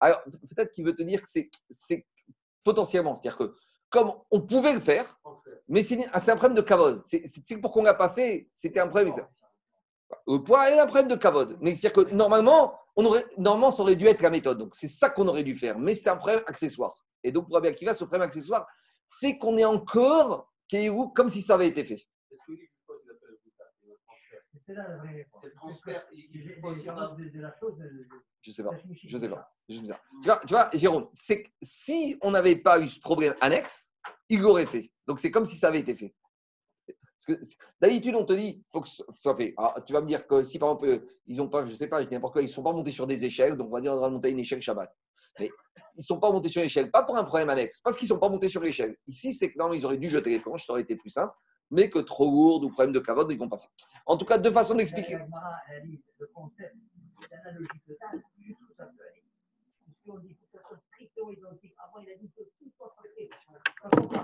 Alors, peut-être qu'il veut te dire que c'est potentiellement. C'est-à-dire que, comme on pouvait le faire, mais c'est un problème de kavod. C'est pourquoi on ne l'a pas fait, c'était un problème. Le poids est un problème de kavod. Mais c'est-à-dire que normalement, on aurait, normalement, ça aurait dû être la méthode. Donc, c'est ça qu'on aurait dû faire. Mais c'est un problème accessoire. Et donc, pour Akiva, ce problème accessoire fait qu'on est encore Kéhou comme si ça avait été fait. C'est le transfert. Il il J'ai- suppose qu'il y en a. de, de la chose. Je sais pas. Je sais pas. Je sais pas. Tu vois, tu vois, Jérôme, c'est que si on n'avait pas eu ce problème annexe, il l'aurait fait. Donc, c'est comme si ça avait été fait. D'habitude, on te dit, faut que ce soit fait. Alors, tu vas me dire que si par exemple, euh, ils ont pas, je sais pas, je dis n'importe quoi, ils ne sont pas montés sur des échelles, donc on va dire on va monter une échelle Shabbat. Mais ils ne sont pas montés sur l'échelle, pas pour un problème annexe, parce qu'ils ne sont pas montés sur l'échelle. Ici, c'est que non, ils auraient dû jeter les planches, ça aurait été plus simple, mais que trop lourd ou problème de cavote, ils ne vont pas faire. En tout cas, deux façons d'expliquer. Le concept totale, ça peut aller. Si on dit que ça soit strictement identique, avant il a dit que tout soit frappé.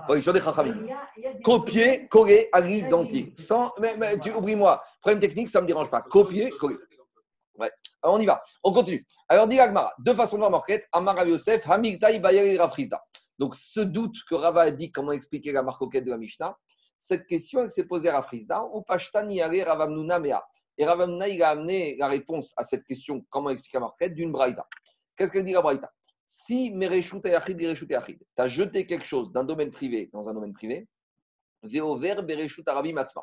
Oui, sur des chachamim. Copier, coller à. Sans, mais, mais tu oublie-moi. Problème technique, ça ne me dérange pas. Copier, coller. Alors, on y va. On continue. Alors, dit Agmara, deux façons de voir marquette. Amar Yosef, Hamiktaï Bayel Rafrizda. Donc, ce doute que Rava a dit, comment expliquer la marcoquette de la Mishnah, cette question, elle s'est posée à Rafrizda, ou Pashtan Yare Ravamnuna Mea. Et Ravamnuna, il a amené la réponse à cette question, comment expliquer la marquette, d'une braïta. Qu'est-ce qu'elle dit la braïta? Si Mereshut Yachid, Mereshut Yachid, tu as jeté quelque chose d'un domaine privé dans un domaine privé, Veover Bereshut Arabim Atzma.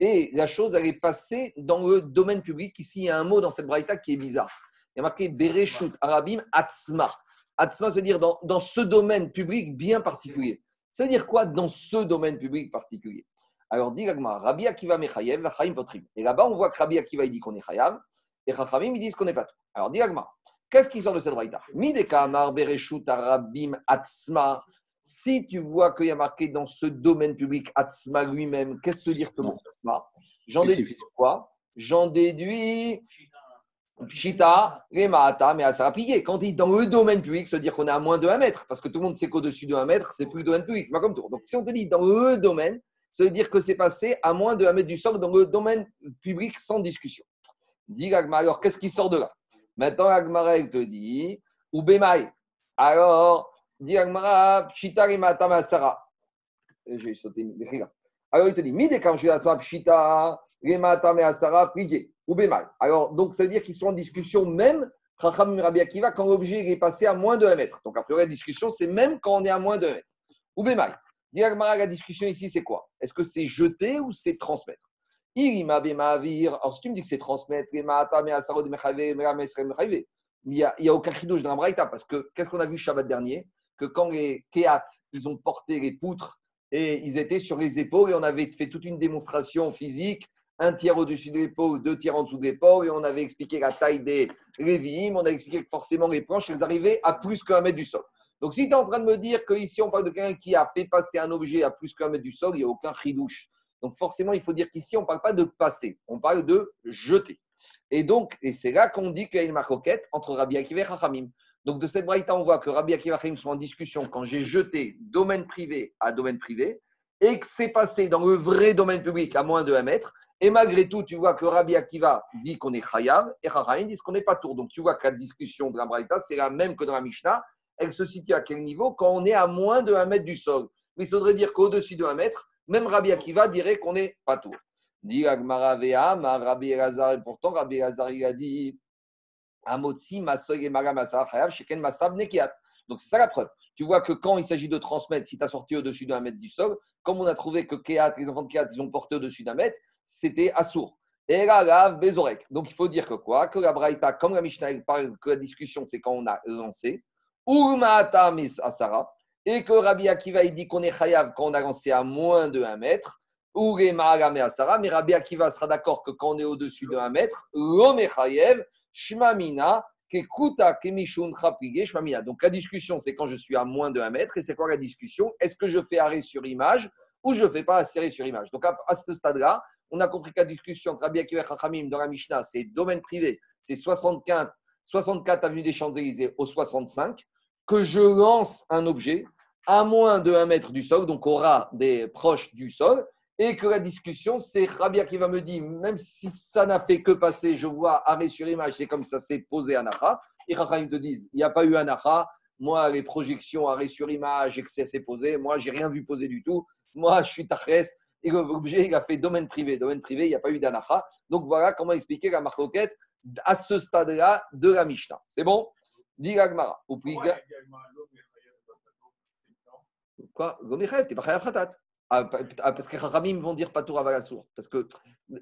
Et la chose, elle est passée dans le domaine public. Ici, il y a un mot dans cette braïta qui est bizarre. Il y a marqué Bereshut Arabim Atzma. Atzma, veut dire dans, dans ce domaine public bien particulier. Ça veut dire quoi dans ce domaine public particulier? Alors, dit l'agma, Rabbi Akiva Mechayev, Chaim Potrim. Et là-bas, on voit que Rabbi Akiva, il dit qu'on est Chayav, et Chachamim, ils disent qu'on n'est pas tout. Alors, dit l'agma, qu'est-ce qui sort de cette braïta? Mideka Amar Bereshut Arabim Atzma. Si tu vois qu'il y a marqué dans ce domaine public Atzma lui-même, qu'est-ce que veut dire ce mot Atzma? J'en déduis quoi? J'en déduis Pshita, Remata, mais à ça appliquer. Quand il dit dans le domaine public, veut dire qu'on est à moins de 1 mètre, parce que tout le monde sait qu'au-dessus de 1 mètre, c'est plus le domaine public, c'est pas comme tout. Donc si on te dit dans le domaine, ça veut dire que c'est passé à moins de 1 mètre du sol dans le domaine public sans discussion. Dit alors qu'est-ce qui sort de là? Maintenant, l'Agmara, elle te dit Ou Bemaï. Alors, dit Agmara, Pshita. J'ai sauté. Alors il te dit, Mide quand je Pshita Masara, Pridje. Ou Bemaï. Alors, donc, ça veut dire qu'ils sont en discussion même, quand l'objet est passé à moins de 1 mètre. Donc, après la discussion, c'est même quand on est à moins de 1 mètre. Ou Bemaï. Dit Agmara, la discussion ici, c'est quoi? Est-ce que c'est jeter ou c'est transmettre? Alors, tu me dis que c'est transmettre, il n'y a, a aucun chidouche dans la Braïta, parce que qu'est-ce qu'on a vu Shabbat dernier? Que quand les Kéat, ils ont porté les poutres et ils étaient sur les épaules et on avait fait toute une démonstration physique, un tiers au-dessus de l'épaule, deux tiers en dessous de l'épaule, et on avait expliqué la taille des Lévim, on a expliqué que forcément les planches, elles arrivaient à plus qu'un mètre du sol. Donc si tu es en train de me dire qu'ici on parle de quelqu'un qui a fait passer un objet à plus qu'un mètre du sol, il n'y a aucun chidouche. Donc forcément, il faut dire qu'ici, on ne parle pas de passer, on parle de jeter. Et donc, et c'est là qu'on dit qu'il y a une maroquette entre Rabbi Akiva et Chachamim. Donc, de cette braïta, on voit que Rabbi Akiva et Chachamim sont en discussion quand j'ai jeté domaine privé à domaine privé et que c'est passé dans le vrai domaine public à moins de 1 mètre. Et malgré tout, tu vois que Rabbi Akiva dit qu'on est Chayav et Chachamim disent qu'on n'est pas tour. Donc, tu vois que la discussion de la braïta, c'est la même que dans la Mishnah. Elle se situe à quel niveau Quand on est à moins de 1 mètre du sol. Il faudrait dire qu'au-dessus de 1 mètre, même Rabbi Akiva dirait qu'on n'est pas tour. Dit Rabbi Elazar, et pourtant Rabbi Elazar, il a dit Amotsi, Masoy et Maga Masar, Chayav, Sheken Masab, Nekiat. Donc c'est ça la preuve. Tu vois que quand il s'agit de transmettre, si tu as sorti au-dessus d'un mètre du sol, comme on a trouvé que Kéat, les enfants de Kéat, ils ont porté au-dessus d'un mètre, c'était assourd. Et là, là, Bézorek. Donc il faut dire que quoi? Que la Braïta, comme la Mishnah, parle que la discussion, c'est quand on a lancé. Asara. Et que Rabbi Akiva, il dit qu'on est Chayav quand on a lancé à moins de 1 mètre. Ou Asara. Mais Rabbi Akiva sera d'accord que quand on est au-dessus de 1 mètre, Kekuta, Kemishun, Chapige, Shmamina. Donc la discussion, c'est quand je suis à moins de 1 mètre. Et c'est quoi la discussion? Est-ce que je fais arrêt sur image ou je ne fais pas arrêt sur image? Donc à, à ce stade-là, on a compris que la discussion entre Rabbi Akiva et Chachamim dans la Mishnah, c'est domaine privé, c'est 64, 64 avenue des Champs-Élysées au 65, que je lance un objet à moins de 1 mètre du sol, donc au ras des proches du sol, et que la discussion, c'est Rabia qui va me dire, même si ça n'a fait que passer, je vois arrêt sur image, c'est comme ça s'est posé Anacha, et Rahim te disent, il n'y a pas eu Anacha, moi, les projections arrêt sur image et que ça s'est posé, moi, j'ai rien vu poser du tout, moi, je suis Tachès, et l'objet, il a fait domaine privé, domaine privé, il n'y a pas eu d'Anacha, donc voilà comment expliquer la marquette à ce stade-là de la Mishnah. C'est bon? Dit Agmara. Ou plus Quoi? Gomechev, t'es pas chayav khatat. Ah, parce que Chachamim vont dire Patour Avalassour. Parce que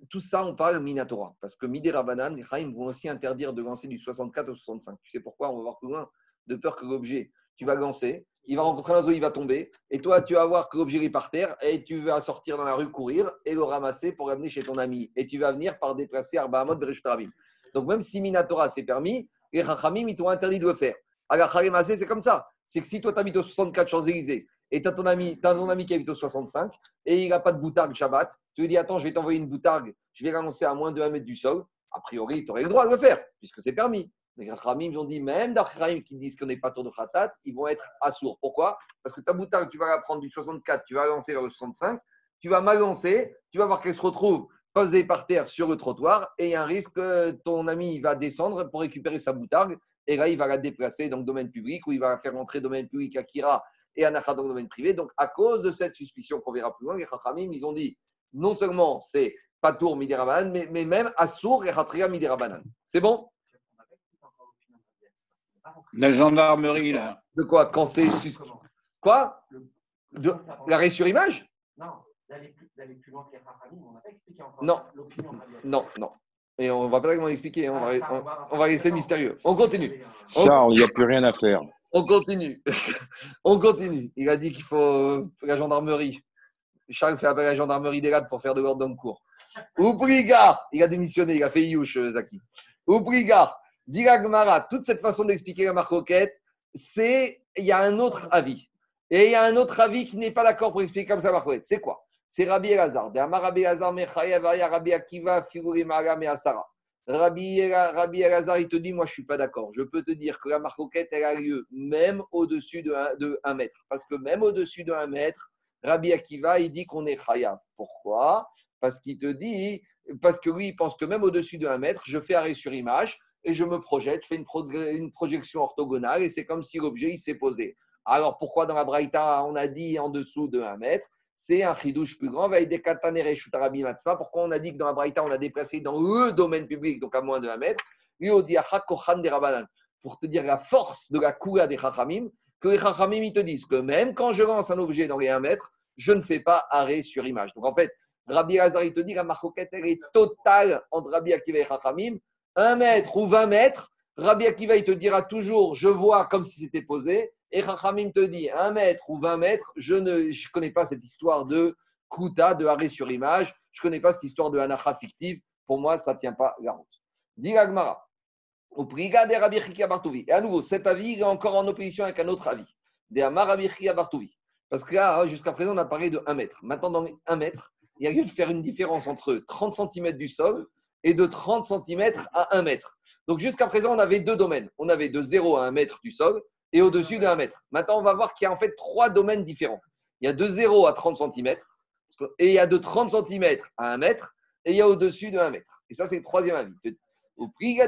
tout ça, on parle Minatora. Parce que Midera Banan, les Chachamim vont aussi interdire de lancer du 64 au 65. Tu sais pourquoi? On va voir plus loin. De peur que l'objet, tu vas lancer, il va rencontrer un oiseau, il va tomber. Et toi, tu vas voir que l'objet est par terre et tu vas sortir dans la rue, courir et le ramasser pour l'amener chez ton ami. Et tu vas venir par déplacer Arbahamot Bereshtarabim. Donc même si Minatora c'est permis, les Chachamim, ils t'ont interdit de le faire. Alors, c'est comme ça. C'est que si toi, tu habites au 64 Champs-Élysées et tu as ton ami, ton ami qui habite au 65 et il n'a pas de boutargue Shabbat, tu lui dis Attends, je vais t'envoyer une boutargue, je vais l'annoncer à moins de 1 mètre du sol. A priori, tu aurais le droit de le faire puisque c'est permis. Les Rachamim ils ont dit même d'Achraim qui disent qu'on n'est pas tour de Khatat, ils vont être assourds. Pourquoi? Parce que ta boutargue, tu vas la prendre du 64, tu vas la lancer vers le 65, tu vas mal lancer, tu vas voir qu'elle se retrouve posée par terre sur le trottoir et il y a un risque que ton ami va descendre pour récupérer sa boutargue et là, il va la déplacer dans le domaine public ou il va la faire rentrer domaine public à Kira et à Nacha dans le domaine privé. Donc, à cause de cette suspicion qu'on verra plus loin, les Chachamim, ils ont dit non seulement c'est pas tour midirabanan, mais, mais même Assour et Hatria midirabanan. C'est bon? La gendarmerie, là. De quoi? Quand c'est. Quoi? De- L'arrêt sur image? Non, d'aller plus, d'aller plus loin que les Rachamim, on n'a pas expliqué encore Non. l'opinion. Non, non. Et on va pas vraiment expliquer, hein, on, Ah, va, ça, on- va- on va rester mystérieux. On continue. Charles, il n'y a plus rien à faire. <laughs> On continue. <laughs> On continue. Il a dit qu'il faut euh, la gendarmerie. Charles fait appel à la gendarmerie des pour faire de l'ordre dans cours. Oubrigard, il a démissionné, il a fait Youch, euh, Zaki. Oubrigard, dit toute cette façon d'expliquer la marcoquette, c'est, il y a un autre avis. Et il y a un autre avis qui n'est pas d'accord pour expliquer comme ça marcoquette. C'est quoi? C'est Rabbi Elazar. Rabbi Elazar, Rabbi Akiva. Rabbi, Ela- Rabbi Elazar, il te dit, moi je ne suis pas d'accord. Je peux te dire que la marcoquette, elle a lieu même au-dessus de 1 de un mètre. Parce que même au-dessus de 1 mètre, Rabbi Akiva, il dit qu'on est chayav. Pourquoi? Parce qu'il te dit, parce que lui, il pense que même au-dessus de 1 mètre, je fais arrêt sur image et je me projette, je fais une projection orthogonale et c'est comme si l'objet il s'est posé. Alors pourquoi dans la Braïta on a dit en dessous de 1 mètre? C'est un chidouche plus grand. Pourquoi on a dit que dans la Braïta on a déplacé dans le domaine public, donc à moins de 1 mètre? Pour te dire la force de la koula des chachamim, que les chachamim ils te disent que même quand je lance un objet dans les 1 mètre, je ne fais pas arrêt sur image. Donc en fait, Rabbi Hazar, il te dit la marcoquette, elle est totale entre Rabbi Akiva et Chachamim. 1 mètre ou 20 mètres, Rabbi Akiva, il te dira toujours, je vois comme si c'était posé. Et Chachamim te dit, 1 mètre ou 20 mètres, je ne je connais pas cette histoire de kuta, de arrêt sur image. Je ne connais pas cette histoire de anacha fictive. Pour moi, ça ne tient pas la route. Dit Agmara. Au priga de Rabbi Bartouvi. Et à nouveau, cet avis est encore en opposition avec un autre avis. De Amar Rabbi Bartouvi. Parce que là, jusqu'à présent, on a parlé de 1 mètre. Maintenant, dans les 1 mètre, il y a lieu de faire une différence entre 30 cm du sol et de 30 cm à 1 mètre. Donc jusqu'à présent, on avait deux domaines. On avait de 0 à 1 mètre du sol et au-dessus de 1 mètre. Maintenant, on va voir qu'il y a en fait trois domaines différents. Il y a de 0 à 30 cm et il y a de 30 cm à 1 mètre et il y a au-dessus de 1 mètre. Et ça, c'est le troisième avis. Au prix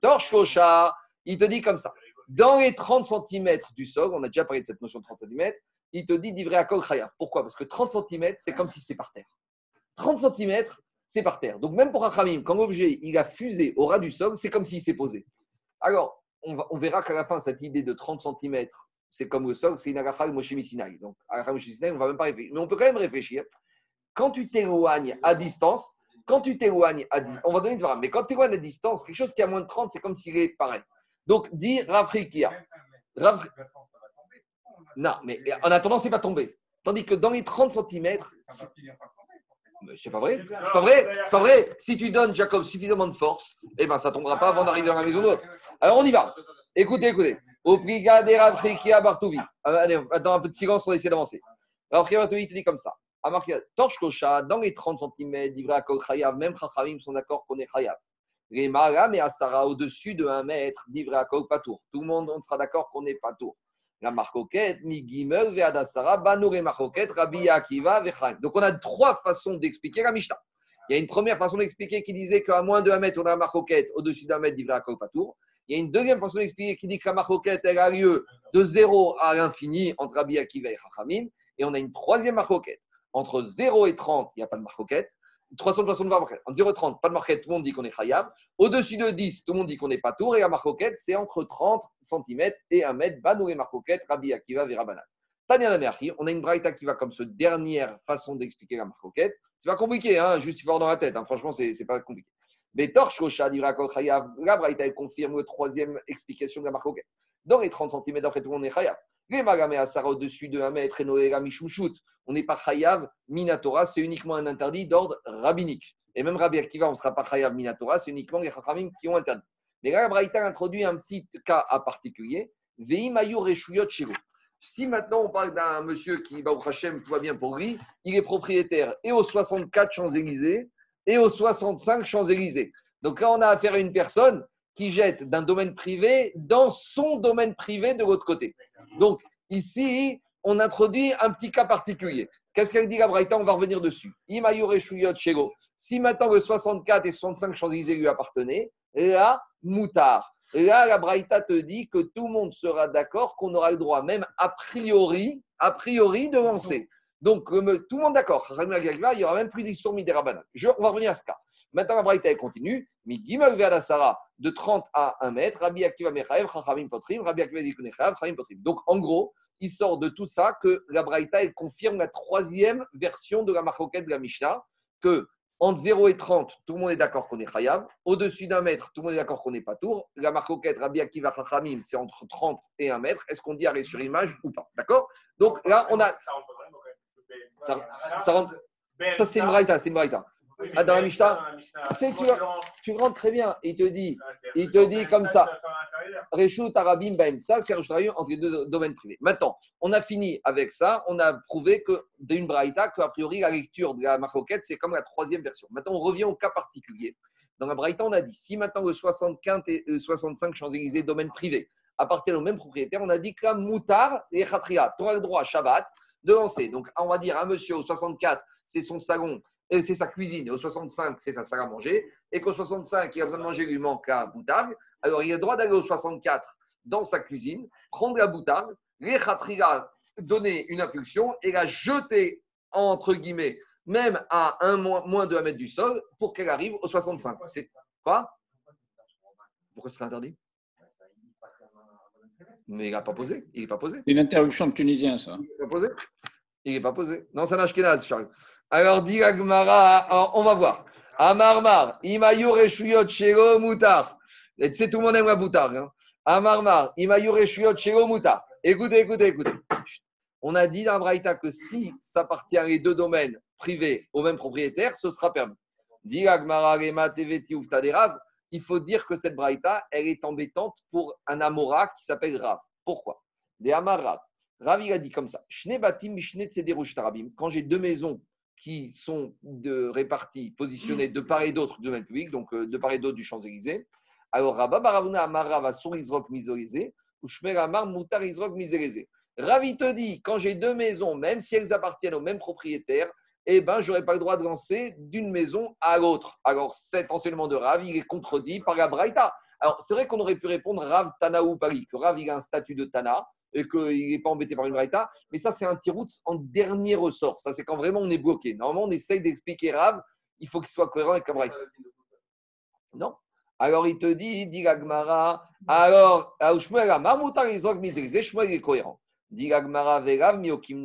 Torche Kocha, il te dit comme ça. Dans les 30 cm du sol, on a déjà parlé de cette notion de 30 cm, il te dit d'ivré à kol chaya. Pourquoi? Parce que 30 cm, c'est comme si c'est par terre. 30 cm, c'est par terre. Donc même pour un khamim, quand l'objet il a fusé au ras du sol, c'est comme s'il s'est posé. Alors, on, va- on verra qu'à la fin, cette idée de 30 cm, c'est comme le sol, c'est une agacha de Moshe. Donc, agacha Moshe on ne va même pas réfléchir. Mais on peut quand même réfléchir. Quand tu t'éloignes à distance, quand tu t'éloignes à distance, on va donner une svara, mais quand tu t'éloignes à distance, quelque chose qui a moins de 30, c'est comme s'il est pareil. Donc, dis Rafrikia. Rav- Non, mais en attendant, c'est pas tombé. Tandis que dans les 30 cm, c'est pas vrai. C'est pas vrai. C'est pas vrai. Si tu donnes, Jacob, suffisamment de force, eh ben, ça tombera pas avant d'arriver dans la maison d'autre. Alors, on y va. Écoutez, écoutez. Au brigade Rafrikia Bartouvi. Euh, Allez, attends un peu de silence, on va essayer d'avancer. Rafrikia Bartouvi, te dit comme ça. Amarkia, Torche Kocha, dans les 30 cm, d'Ivra Kol Chayav, même Chachamim sont d'accord qu'on est Chayav. Les Mara, mais Asara, au-dessus de 1 mètre, d'Ivra Patour. Tout le monde, on sera d'accord qu'on n'est Patour. La marcoquette, Migimel, Veadasara, Banour et marcoquette, Rabbi Akiva, Vechaim. Donc on a trois façons d'expliquer la Mishnah. Il y a une première façon d'expliquer qui disait qu'à moins de 1 mètre, on a la marcoquette, au-dessus d'un mètre, d'Ivra Patour. Il y a une deuxième façon d'expliquer qui dit que la marcoquette, elle a lieu de 0 à l'infini entre Rabbi Akiva et Chachamim. Et on a une troisième marcoquette. Entre 0 et 30, il n'y a pas de marcoquette. 360 marquettes. Entre 0 et 30, pas de marquette, tout le monde dit qu'on est khayab. Au-dessus de 10, tout le monde dit qu'on n'est pas tour. Et la marcoquette, c'est entre 30 cm et 1 mètre. Banou et marcoquette, Rabbi Akiva, Verabanan. Tania la Merchi, on a une braïta qui va comme ce dernière façon d'expliquer la marcoquette. C'est pas compliqué, hein, juste fort dans la tête. hein. Franchement, c'est c'est pas compliqué. Mais dira Kol Chayav, la braïta elle confirme la troisième explication de la marcoquette. Dans les 30 cm, d'après tout le monde est khayab. Les magamé asara au-dessus de 1 mètre et noéga mishumshut. On n'est pas chayav minatora, c'est uniquement un interdit d'ordre rabbinique. Et même Rabbi Akiva, on ne sera pas chayav minatora, c'est uniquement les chachamim qui ont interdit. Mais là, Braïta introduit un petit cas à particulier. Veimayu reshuyot shiro. Si maintenant on parle d'un monsieur qui, va au Hachem, tout va bien pour lui, il est propriétaire et aux 64 Champs-Élysées et aux 65 Champs-Élysées. Donc là, on a affaire à une personne qui jette d'un domaine privé dans son domaine privé de l'autre côté. Donc ici, on introduit un petit cas particulier. Qu'est-ce qu'elle dit la Braïta? On va revenir dessus. Shuyot Shego. Si maintenant le 64 et 65 Champs-Élysées lui appartenaient, là, moutard. Là, la Braïta te dit que tout le monde sera d'accord qu'on aura le droit, même a priori, a priori, de lancer. Donc, comme tout le monde d'accord. Il n'y aura même plus d'histoire midérabanan. On va revenir à ce cas. Maintenant, la Braïta elle continue. Migimel Ve'adasara, de 30 à 1 mètre. Rabbi Akiva Mechaev, Chachamim Potrim. Rabbi Akiva Potrim. Donc, en gros, il sort de tout ça que la Braïta elle confirme la troisième version de la marcoquette de la Mishnah, que entre 0 et 30, tout le monde est d'accord qu'on est Chayav. Au-dessus d'un mètre, tout le monde est d'accord qu'on n'est pas tour. La marcoquette Rabbi Akiva Chachamim, c'est entre 30 et 1 mètre. Est-ce qu'on dit arrêt sur image ou pas? D'accord? Donc là, on a. Ça rentre Ça- ça rentre- Ça, c'est une Braïta, c'est une Braïta. Oui, Ah, dans la Mishnah, tu sais, tu Tu rentres très bien. Il te dit. c'est- il te dit comme ça. tu vas faire un intérieur. Reshut Arabim Baim. Ça, c'est Reshut Arabim entre les deux domaines privés. Maintenant, on a fini avec ça. On a prouvé que d'une Braïta, qu'a priori, la lecture de la Marcoquette, c'est comme la troisième version. Maintenant, on revient au cas particulier. Dans la Braïta, on a dit si maintenant le 65 et le 65 Champs-Élysées, domaine privé, appartiennent au même propriétaire, on a dit que la Moutar et Khatria, tu le droit, Shabbat, de lancer. Donc, on va dire un monsieur au 64, c'est son salon euh, c'est sa cuisine, et au 65, c'est sa salle à manger, et qu'au 65, il a besoin de manger, il lui manque la boutarde, alors il a le droit d'aller au 64 dans sa cuisine, prendre la boutarde, les khatriga, donner une impulsion et la jeter, entre guillemets, même à un moins, moins de 1 mètre du sol, pour qu'elle arrive au 65. C'est quoi? Pourquoi ce serait interdit? Mais il n'a pas posé. Il n'est pas posé. Une interruption de Tunisien, ça. Il n'est pas posé. Il n'est pas posé. Non, c'est un Ashkenaz, Charles. Alors, dit alors, on va voir. Amarmar, Imayur Eshuyot Shelo Mutar. Et sais, tout le monde aime la boutarde. Hein. Amarmar, Imayur Eshuyot Shelo Mutar. Écoutez, écoutez, écoutez. On a dit dans Braïta que si ça appartient à les deux domaines privés au même propriétaire, ce sera permis. Dit Rav, il faut dire que cette Braïta, elle est embêtante pour un Amora qui s'appelle Rav. Pourquoi? Des Amar Rav. Rav, il a dit comme ça. Quand j'ai deux maisons qui sont de réparties, positionnées de part et d'autre du domaine public, donc euh, de part et d'autre du Champs-Élysées, alors Rabba Baravuna Amar Rav Asur Izrok Mizorizé, ou Shmer Amar Mutar Izrok Mizorizé. Rav, il te dit, quand j'ai deux maisons, même si elles appartiennent au même propriétaire, eh ben, je n'aurai pas le droit de lancer d'une maison à l'autre. Alors, cet enseignement de Rav, il est contredit par la Braïta. Alors, c'est vrai qu'on aurait pu répondre Rav Tana ou Paris, que Rav, il a un statut de Tana et qu'il n'est pas embêté par une Braïta, mais ça, c'est un tirout en dernier ressort. Ça, c'est quand vraiment on est bloqué. Normalement, on essaye d'expliquer Rav, il faut qu'il soit cohérent avec la. Non. Alors, il te dit, dit la Gemara, alors, Shmuel Amar, Moutar Izrok Mizerizé, Shmuel est cohérent. Dit Miokim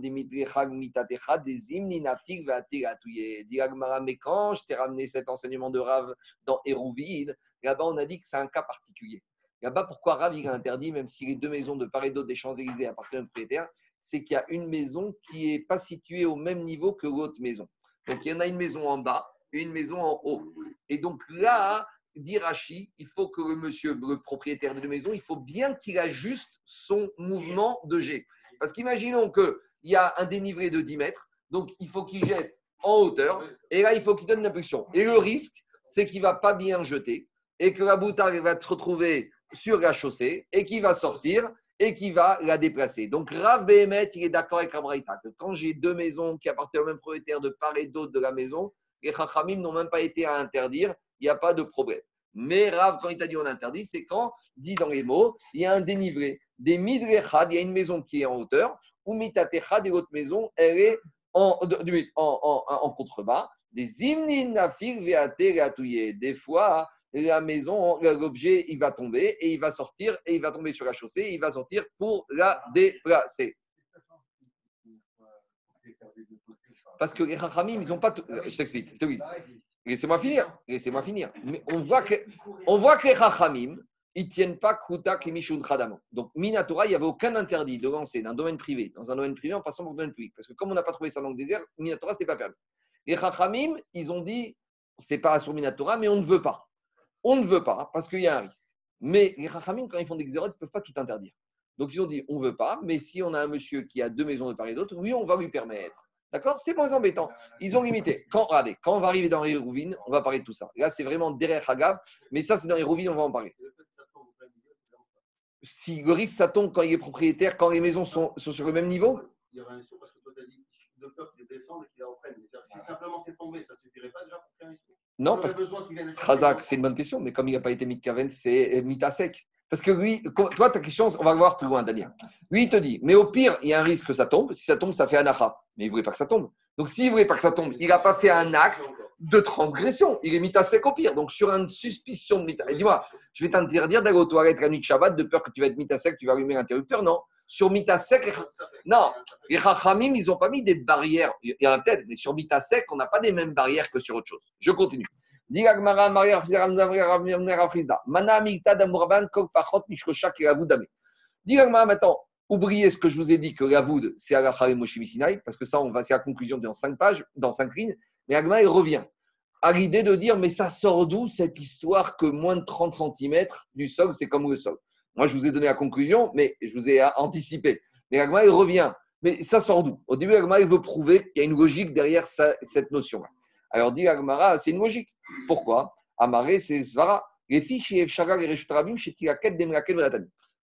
Dimitri Chag Mitatecha, des Imni Nafik, Vateratouye. Dit mais quand je t'ai ramené cet enseignement de Rav dans Hérouville, là-bas, on a dit que c'est un cas particulier. Là-bas, pourquoi Rav il a interdit, même si les deux maisons de part et d'autre des Champs-Élysées appartiennent au propriétaire, c'est qu'il y a une maison qui n'est pas située au même niveau que l'autre maison. Donc, il y en a une maison en bas et une maison en haut. Et donc là, dit Rachi, il faut que le monsieur, le propriétaire de la maison, il faut bien qu'il ajuste son mouvement de jet. Parce qu'imaginons qu'il y a un dénivelé de 10 mètres, donc il faut qu'il jette en hauteur, et là, il faut qu'il donne l'impulsion. Et le risque, c'est qu'il ne va pas bien jeter, et que la boutarde va se retrouver sur la chaussée, et qu'il va sortir, et qui va la déplacer. Donc Rav Behemet, il est d'accord avec Abraïta, que quand j'ai deux maisons qui appartiennent au même propriétaire de part et d'autre de la maison, les Chachamim n'ont même pas été à interdire, il n'y a pas de problème. Mais Rav, quand il t'a dit on interdit, c'est quand, dit dans les mots, il y a un dénivelé. Des midrechad, il y a une maison qui est en hauteur, ou mitatechad, et l'autre maison, elle est en, contrebas. Des imnin nafir veate. Des fois, la maison, l'objet, il va tomber et il va sortir et il va tomber sur la chaussée et il va sortir pour la déplacer. Parce que les Chachamim, ils n'ont pas tout. Je t'explique. je te dis. Laissez-moi finir. Laissez-moi finir. Mais on voit que, on voit que les Chachamim, ils ne tiennent pas Kuta Kimishun Khadamo. Donc, Minatora, il n'y avait aucun interdit de lancer d'un domaine privé dans un domaine privé en passant par un domaine public. Parce que comme on n'a pas trouvé ça dans le désert, Minatora, ce n'était pas permis. Les Chachamim, ils ont dit, c'est pas sur Minatora, mais on ne veut pas. On ne veut pas parce qu'il y a un risque. Mais les Chachamim, quand ils font des xérotes, ils ne peuvent pas tout interdire. Donc, ils ont dit, on ne veut pas, mais si on a un monsieur qui a deux maisons de part et d'autre, oui, on va lui permettre. D'accord? C'est moins embêtant. Ils ont limité. Quand, regardez, quand on va arriver dans les rouvines, on va parler de tout ça. Là, c'est vraiment derrière Hagav, mais ça, c'est dans les rouvines, on va en parler. Si le risque, ça tombe quand il est propriétaire, quand les maisons sont, sur le même niveau? Il y aurait un saut parce que toi, tu as dit de peur qu'il descende et qu'il reprenne. Mais si simplement c'est tombé, ça ne suffirait pas déjà pour faire un saut Non, parce que Khazak, c'est une bonne question, mais comme il n'a pas été Mitkaven, c'est Mita sec. Parce que lui, toi, ta question, on va voir plus loin, Daniel. Lui, il te dit, mais au pire, il y a un risque que ça tombe. Si ça tombe, ça fait un acha. Mais il ne voulait pas que ça tombe. Donc, s'il ne voulait pas que ça tombe, il n'a pas fait un acte de transgression. Il est mita sec au pire. Donc, sur une suspicion de mita. Et dis-moi, je vais t'interdire d'aller aux toilettes la nuit de Shabbat de peur que tu vas être mita sec, tu vas allumer l'interrupteur. Non. Sur mita sec, non. Les Chachamim, ils n'ont pas mis des barrières. Il y en a peut-être, mais sur mita sec, on n'a pas des mêmes barrières que sur autre chose. Je continue. Maintenant, oubliez ce que je vous ai dit que la voud, c'est Alachar et Moshe Sinai, parce que ça, on va, c'est la conclusion dans cinq pages, dans cinq lignes. Mais Agma, il revient à l'idée de dire, mais ça sort d'où cette histoire que moins de 30 cm du sol, c'est comme le sol Moi, je vous ai donné la conclusion, mais je vous ai anticipé. Mais Agma, il revient. Mais ça sort d'où Au début, Agma, il veut prouver qu'il y a une logique derrière cette notion-là. Alors, dit Agmara, c'est une logique. Pourquoi? Amaré, c'est Svara. Les fiches et.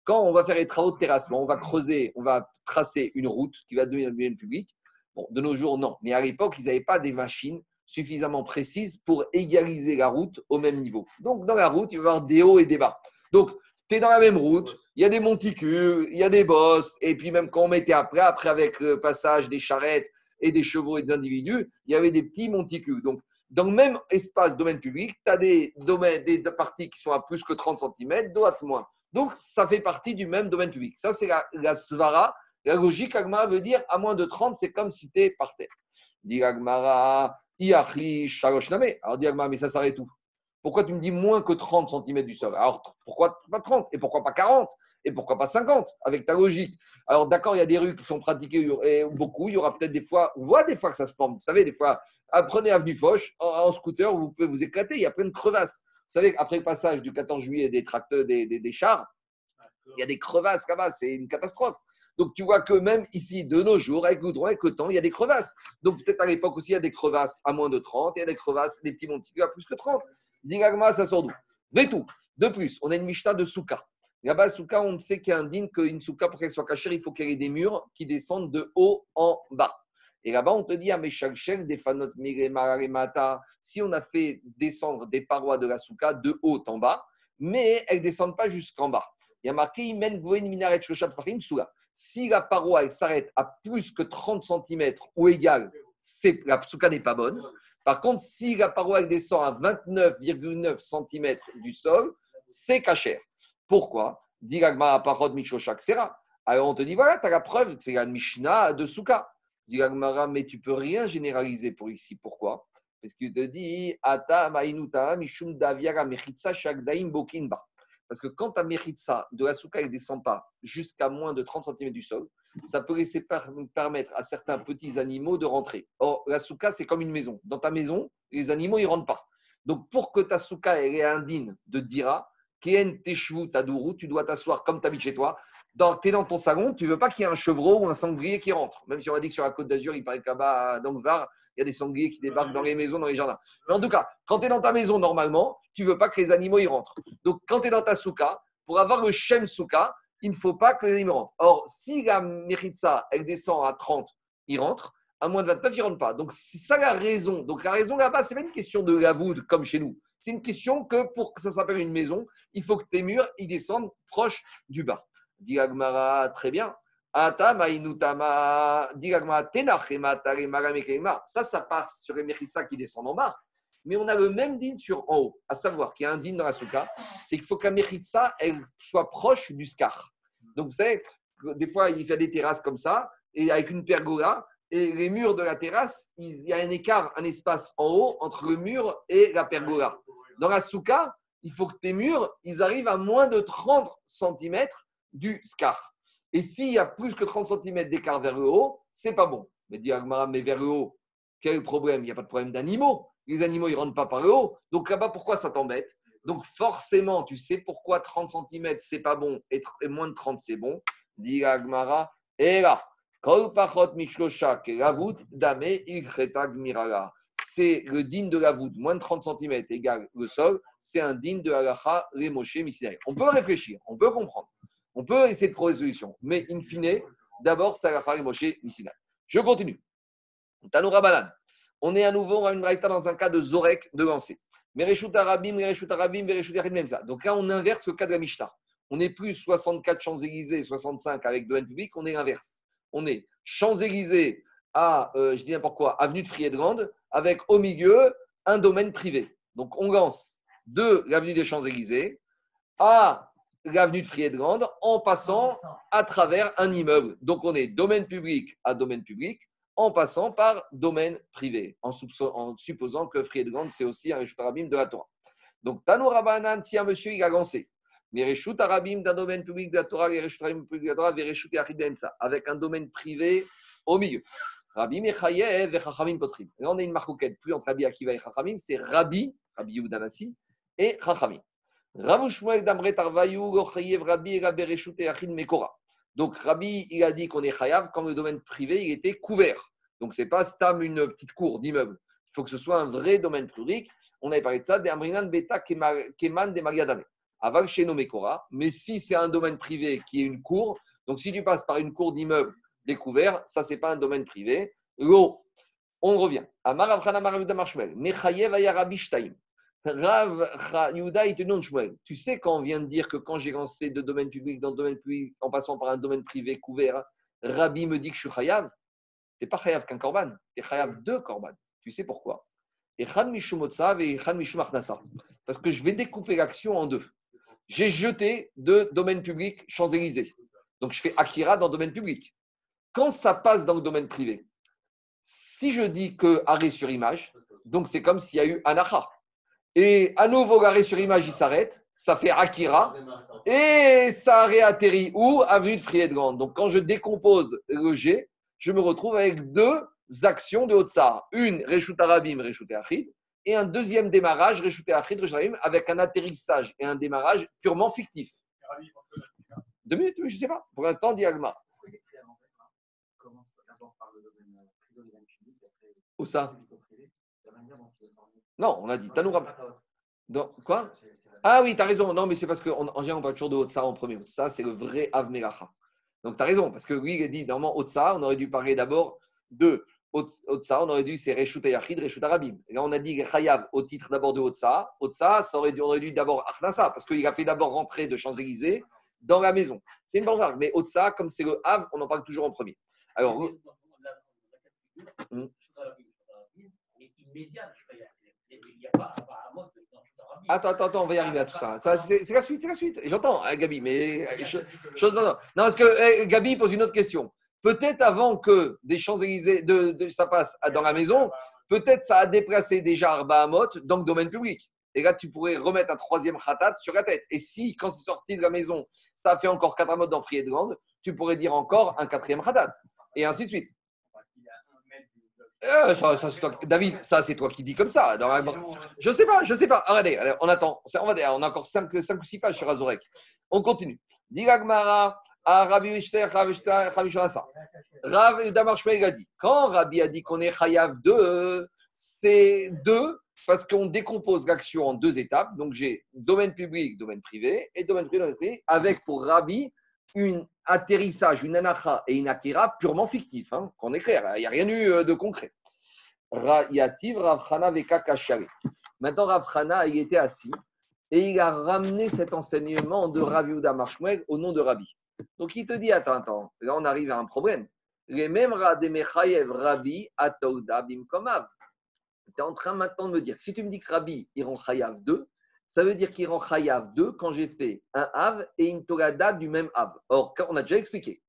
Quand on va faire les travaux de terrassement, on va creuser, on va tracer une route qui va devenir bien public. Bon, de nos jours, non. Mais à l'époque, ils n'avaient pas des machines suffisamment précises pour égaliser la route au même niveau. Donc, dans la route, il va y avoir des hauts et des bas. Donc, tu es dans la même route, il y a des monticules, il y a des bosses, et puis même quand on mettait après, après avec le passage des charrettes et des chevaux et des individus, il y avait des petits monticules. Donc, dans le même espace domaine public, tu as des, domaines, des parties qui sont à plus que 30 cm, d'autres moins. Donc, ça fait partie du même domaine public. Ça, c'est la, la svara. La logique, Agmara veut dire à moins de 30, c'est comme si tu es par terre. Dit Agmara, Iachi, Shalosh. Alors, dit Agmara, mais ça s'arrête où? Pourquoi tu me dis moins que 30 cm du sol? Alors, pourquoi pas 30 Et pourquoi pas 40 Et pourquoi pas 50 Avec ta logique. Alors, d'accord, il y a des rues qui sont pratiquées et beaucoup. Il y aura peut-être des fois, on voit des fois que ça se forme. Vous savez, des fois, prenez Avenue Foch, en, scooter, vous pouvez vous éclater. Il y a plein de crevasses. Vous savez qu'après le passage du 14 juillet des tracteurs, des, des, des chars, il y a des crevasses là-bas, c'est une catastrophe. Donc tu vois que même ici, de nos jours, avec le droit, avec le temps, il y a des crevasses. Donc peut-être à l'époque aussi, il y a des crevasses à moins de 30, il y a des crevasses, des petits monticules à plus que 30. Digagma, ça sort d'où? Tout. De plus, on a une Mishnah de Souka. Là-bas, Souka, on sait qu'il y a un digne qu'une Souka, pour qu'elle soit cachée, il faut qu'elle ait des murs qui descendent de haut en bas. Et là-bas, on te dit, ah, des fanot mata, si on a fait descendre des parois de la Souka de haut en bas, mais elles ne descendent pas jusqu'en bas. Il y a marqué Minaret. Si la paroi s'arrête à plus que 30 cm ou égal, c'est, la souka n'est pas bonne. Par contre, si la paroi descend à 29,9 cm du sol, c'est cachère. Pourquoi? Alors on te dit voilà, tu as la preuve, c'est la Mishnah de Souka. Mais tu peux rien généraliser pour ici. Pourquoi? Parce qu'il te dit Ata Mechitsa. Parce que quand ta méritza de la souka ne descend pas jusqu'à moins de 30 cm du sol, ça peut laisser permettre à certains petits animaux de rentrer. Or, la souka, c'est comme une maison. Dans ta maison, les animaux, ils ne rentrent pas. Donc, pour que ta souka elle est indigne de dira, Kien Teshvu Tadourou, tu dois t'asseoir comme tu habites chez toi. Tu es dans ton salon, tu veux pas qu'il y ait un chevreau ou un sanglier qui rentre. Même si on a dit que sur la côte d'Azur, il paraît là-bas, dans le il y a des sangliers qui débarquent dans les maisons, dans les jardins. Mais en tout cas, quand tu es dans ta maison normalement, tu veux pas que les animaux y rentrent. Donc, quand tu es dans ta souka, pour avoir le Shem souka, il ne faut pas les animaux rentrent. Or, si la Meritza, elle descend à 30, il rentre. À moins de 29, il ne rentre pas. Donc, c'est ça la raison. Donc, la raison là-bas, ce n'est pas une question de la voûte comme chez nous. C'est une question que pour que ça s'appelle une maison, il faut que tes murs ils descendent proche du bas. Dit très bien. Ça, ça part sur les Meritza qui descendent en bas. Mais on a le même din sur en haut, à savoir qu'il y a un din dans la souka, c'est qu'il faut la Meritza, elle soit proche du scar. Donc, vous savez, des fois, il fait des terrasses comme ça, et avec une pergola, et les murs de la terrasse, il y a un écart, un espace en haut entre le mur et la pergola. Dans la souka, il faut que tes murs, ils arrivent à moins de 30 cm du scar. Et s'il y a plus que 30 cm d'écart vers le haut, c'est pas bon. Mais dit mais vers le haut, quel problème? Il n'y a pas de problème d'animaux. Les animaux, ne rentrent pas par le haut. Donc là-bas, pourquoi ça t'embête? Donc forcément, tu sais pourquoi 30 cm, c'est pas bon et, moins de 30, c'est bon. Dit Agmara, et là, ilchreta gmirala. C'est le digne de la voûte, moins de 30 cm égale le sol, c'est un digne de halacha les moshe misinaï. On peut réfléchir, on peut comprendre, on peut essayer de trouver des solutions, mais in fine, d'abord, c'est halacha les moshe misinaï. Je continue. Tanoura Balan. On est à nouveau on a une braïta dans un cas de Zorek de lancer. Mereshut Arabim, Mereshut Arabim, Mereshut Yachid Memza. Donc là, on inverse le cas de la Mishnah. On n'est plus 64 Champs-Élysées, 65 avec domaine public, on est l'inverse. On est Champs-Élysées à, euh, je dis n'importe quoi, avenue de Friedrande, avec au milieu un domaine privé. Donc on lance de l'avenue des Champs-Élysées à l'avenue de Friedrande en passant à travers un immeuble. Donc on est domaine public à domaine public en passant par domaine privé, en, supposant que Friedland, c'est aussi un Arabim de la Torah. Donc, Tano Rabanan, si un monsieur il a lancé, mais Reshut Arabim d'un domaine public de la Torah, les Reshut Arabim public de la Torah, les Reshut Be'emsa, avec un domaine privé au milieu. Rabbi Mechayev et Chachamim Potrim. Et là, on a une marcoquette, plus entre Rabbi Akiva et Chachamim, c'est Rabbi, Rabbi Yudanassi, et Chachamim. Rav Shmuel Damret Arvayu, Gochayev Rabbi, Rabbi Reshut Yachid Mekora. Donc, Rabbi, il a dit qu'on est chayav quand le domaine privé, il était couvert. Donc, ce n'est pas stam une petite cour d'immeuble. Il faut que ce soit un vrai domaine public. On avait parlé de ça, des Amrinan Beta Kema- Keman de Mariadame. Aval chez Mekora. Mais si c'est un domaine privé qui est une cour, donc si tu passes par une cour d'immeuble découvert, ça, ce n'est pas un domaine privé. On revient. Amar Rav Chana Amar Rav Yehuda Amar Shmuel. Mechayev. Tu sais quand on vient de dire que quand j'ai lancé de domaine public dans le domaine public en passant par un domaine privé couvert, Rabbi me dit que je suis chayav. Tu n'es pas chayav qu'un korban, tu es chayav deux korban. Tu sais pourquoi? Et achnasa. Parce que je vais découper l'action en deux. J'ai jeté de domaine public Champs-Élysées. Donc je fais Akira dans le domaine public. Quand ça passe dans le domaine privé, si je dis que arrêt sur image, donc c'est comme s'il y a eu anacha. Et à nouveau, l'arrêt sur image, il s'arrête. Ça fait Akira. Et ça réatterrit où? Avenue de Grande. Donc quand je décompose le G, je me retrouve avec deux actions de Haute-Sahara. Une, Reshut Arabim, Reshut Achid. Et un deuxième démarrage, Reshut Achid, Reshut Arabim, avec un atterrissage et un démarrage purement fictif. Deux minutes, oui, je ne sais pas. Pour l'instant, Diagma. Où ça? Non, on a dit Tanoura. Quoi? Ah oui, tu as raison. Non, mais c'est parce qu'en en général, on parle toujours de Haute-Sahara en premier. Ça, c'est le vrai Av Melacha. Donc, tu as raison, parce que oui, il a dit, normalement, Haute-Sahara, on aurait dû parler d'abord de Haute-Sahara, on aurait dû, c'est Reshut Yachid, Reshut Arabim. Et là, on a dit Chayav au titre d'abord de Haute-Sahara. Haute-Sahara, ça aurait dû, on aurait dû d'abord Achnasa, parce qu'il a fait d'abord rentrer de Champs-Élysées dans la maison. C'est une bonne remarque. Mais Haute-Sahara, comme c'est le Av, on en parle toujours en premier. Alors, attends, attends, attends, on va y arriver à tout ça. ça c'est la suite, c'est la suite. J'entends, hein, Gabi, mais cho- chose non, non. Non, parce que eh, Gabi pose une autre question. Peut-être avant que des Champs-Élysées, de, de- ça passe dans la maison, peut-être ça a déplacé déjà Arba Hamot dans le domaine public. Et là, tu pourrais remettre un troisième khatat sur la tête. Et si, quand c'est sorti de la maison, ça a fait encore quatre amot dans Grande, tu pourrais dire encore un quatrième khatat. Et ainsi de suite. Euh, ça- ça, c'est toi- David, ça c'est toi qui dis comme ça. Dans la- Je sais pas, je sais pas. Regardez, allez, on attend. On, va, on a encore 5, ou 6 pages sur Azorek. On continue. Diragmara, à Rabbi Ishter, Rabbi Rabbi Shonasa. Rav Damar a dit quand Rabbi a dit qu'on est Chayav 2, c'est 2 parce qu'on décompose l'action en deux étapes. Donc j'ai domaine public, domaine privé, et domaine privé, domaine privé, avec pour Rabbi un atterrissage, une anacha et une akira purement fictif, hein, qu'on est il n'y a rien eu euh, de concret. Yativ Rav Chana Veka Kashari. Maintenant, Rav Chana, il était assis et il a ramené cet enseignement de Rav Yehuda Marshmuel au nom de Rabbi. Donc il te dit, attends, attends, là on arrive à un problème. Les mêmes Rademechayev Rabbi Atouda Bimkomav. Tu es en train maintenant de me dire si tu me dis que Rabbi, il rend Chayav 2, ça veut dire qu'il rend Chayav 2 quand j'ai fait un Av et une Togada du même Av. Or, on a déjà expliqué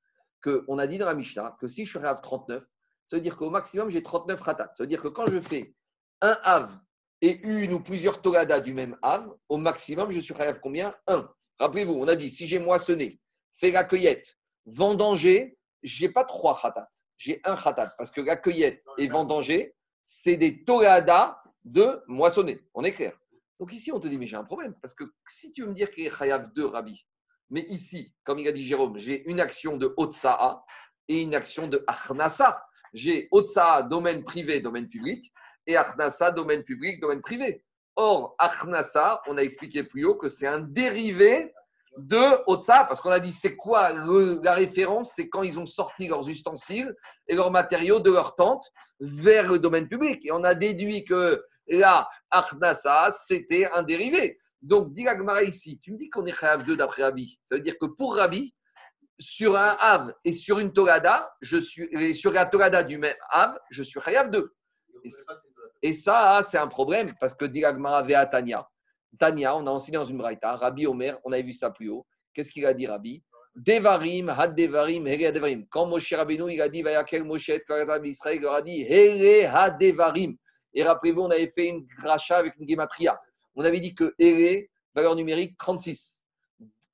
qu'on a dit dans la Mishnah que si je suis Chayav 39, ça veut dire qu'au maximum, j'ai 39 Khatat. Ça veut dire que quand je fais un Av et une ou plusieurs Togada du même Av, au maximum, je suis Chayav combien? 1. Rappelez-vous, on a dit si j'ai moissonné, fait la cueillette, vendanger, j'ai pas trois Khatat. J'ai un Khatat. Parce que la cueillette et vendanger, c'est des Togada de moissonner. On est clair. Donc ici, on te dit, mais j'ai un problème. Parce que si tu veux me dire qu'il est Chayav 2, Rabbi, mais ici, comme il a dit Jérôme, j'ai une action de Otsa'a et une action de Achnasa. J'ai Otsa'a, domaine privé, domaine public, et Achnasa, domaine public, domaine privé. Or, Achnasa, on a expliqué plus haut que c'est un dérivé de Otsa'a, parce qu'on a dit, c'est quoi la référence? C'est quand ils ont sorti leurs ustensiles et leurs matériaux de leur tente vers le domaine public. Et on a déduit que là, Achnasa, c'était un dérivé. Donc, dit ici, tu me dis qu'on est Chayav 2 d'après Rabbi. Ça veut dire que pour Rabbi, sur un Av et sur une Torada, je suis, et sur la Torada du même Av, je suis Chayav 2. Et, ça, c'est un problème parce que dit Vea Tania. Tania, on a enseigné dans une braïta, Rabbi Omer, on avait vu ça plus haut. Qu'est-ce qu'il a dit, Rabbi? Devarim, had Devarim, Here Devarim. Quand Moshe Rabbeinu, il a dit, Vayakel Moshe, Israël, il a dit, Here had Devarim. Et rappelez-vous, on avait fait une gracha avec une gematria. On avait dit que Here, valeur numérique 36.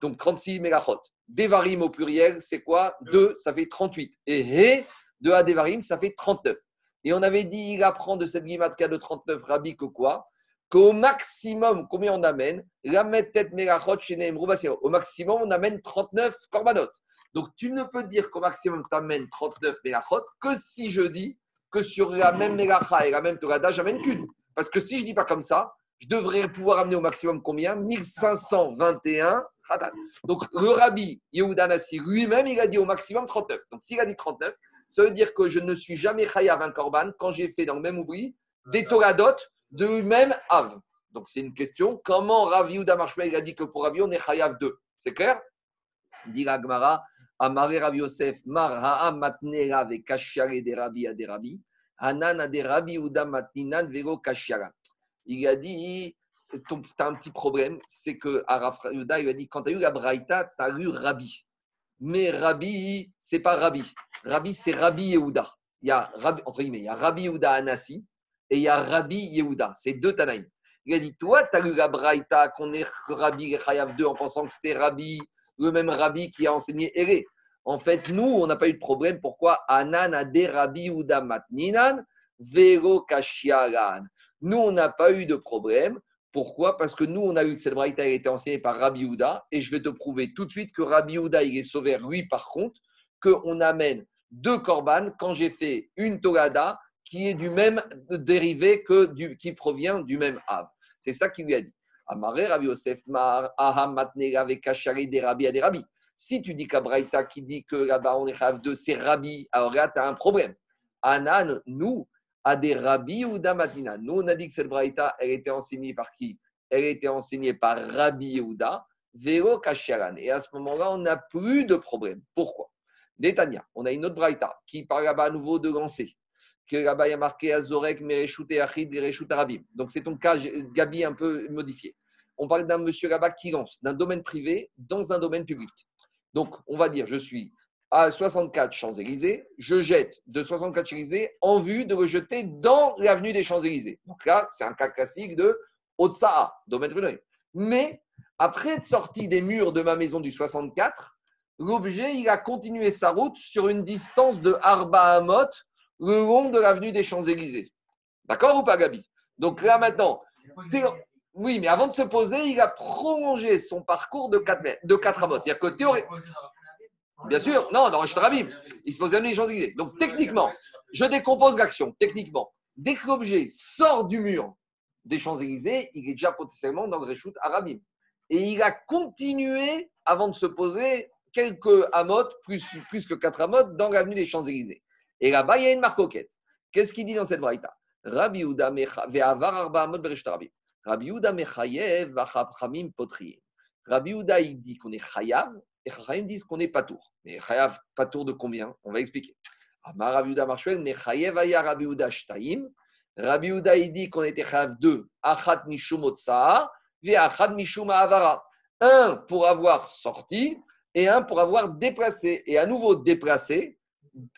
Donc 36 mégachot. Devarim au pluriel, c'est quoi? 2, ça fait 38. Et He, de Adevarim, ça fait 39. Et on avait dit, il apprend de cette gematria de 39 Rabbi que quoi? Qu'au maximum, combien on amène? Au maximum, on amène 39 korbanot. Donc tu ne peux dire qu'au maximum, tu amènes 39 mégachot que si je dis que sur la même mégacha et la même torada, j'amène qu'une. Parce que si je dis pas comme ça, je devrais pouvoir amener au maximum combien? 1521 khatat. Donc le rabbi Yehuda Nassi lui-même, il a dit au maximum 39. Donc s'il a dit 39, Ça veut dire que je ne suis jamais chayav un korban quand j'ai fait dans le même oubli des toradot de même Av. Donc c'est une question. Comment Rav Yehuda Marshmel a dit que pour Ravi on est chayav 2 C'est clair? Dit la Gemara, Rav Yosef, Mar Matnera ve Kashiare de Rabbi a de Rabbi, Hanan Rabbi Yehuda Matninan vego Kashiara. Il a dit, tu as un petit problème, c'est que à Rav Yehuda, il a dit, quand tu as eu la Braïta, tu as eu Rabbi. Mais Rabbi, c'est pas Rabbi. Rabbi, c'est Rabbi Yehuda. Il y a Rabbi, entre guillemets, il y a Rabbi Yehuda Anassi et il y a Rabbi Yehuda. C'est deux Tanaïm. Il a dit, toi, tu as lu la Braïta qu'on est Rabbi Chayav 2 en pensant que c'était Rabbi, le même Rabbi qui a enseigné Eré. En fait, nous, on n'a pas eu de problème. Pourquoi? Rabbi Matninan, Vero Kashiaran. Nous, on n'a pas eu de problème. Pourquoi? Parce que nous, on a vu que cette braïta a été enseignée par Rabbi Yehuda, et je vais te prouver tout de suite que Rabbi Yehuda, il est sauvé, lui, par contre, qu'on amène deux korbanes quand j'ai fait une togada qui est du même dérivé que qui provient du même Av. C'est ça qu'il lui a dit. Amaré Rabbi Yosef Mar, Aha Matne avec Kachari des Rabbi des Rabbi. Si tu dis qu'Abraïta qui dit que là-bas on est de Rabbi, alors là tu as un problème. Anan, nous, à des Rabbi ou d'Amatina. Nous, on a dit que cette Braïta, elle était enseignée par qui? Elle était enseignée par Rabbi Yehuda, Vero Kasharan. Et à ce moment-là, on n'a plus de problème. Pourquoi? Détania, on a une autre Braïta qui parle là-bas à nouveau de lancer. Que là-bas, il y a marqué Azorek, Mereshut et Achid, Mereshut Arabim. Donc, c'est ton cas, Gabi, un peu modifié. On parle d'un monsieur là-bas qui lance d'un domaine privé dans un domaine public. Donc, on va dire, je suis à 64 Champs-Élysées, je jette de 64 Champs-Élysées en vue de le jeter dans l'avenue des Champs-Élysées. Donc là, c'est un cas classique de Otsa'a, domaine privé. Mais après être sorti des murs de ma maison du 64, l'objet, il a continué sa route sur une distance de Arba Hamot le long de l'avenue des Champs-Élysées. D'accord ou pas, Gabi? Donc là, maintenant, oui, mais avant de se poser, il a prolongé son parcours de 4, mètres, de 4 Hamot. C'est-à-dire que théorie- Bien sûr, non, dans Rabim, il se pose à les Champs-Élysées. Donc techniquement, je décompose l'action. Techniquement, dès que l'objet sort du mur des Champs-Élysées, il est déjà potentiellement dans le Réchout Arabim. Et il a continué, avant de se poser, quelques amotes, plus, plus que quatre amotes, dans l'avenue des Champs-Élysées. Et là-bas, il y a une marcoquette. Qu'est-ce qu'il dit dans cette braïta? Rabbi Yehuda. Rabbi Yehuda il dit qu'on est chayav, et Chachamim disent qu'on est patour. Mais chayav, patour de combien? On va expliquer. Amar Rabbi Yehuda Marshwell, mais chayev aya Rabbi Yehuda shtaim. Rabbi il dit qu'on était chayav deux. Achat mishum otsa'a, ve'achat mishum avara. Un pour avoir sorti et un pour avoir déplacé. Et à nouveau déplacé,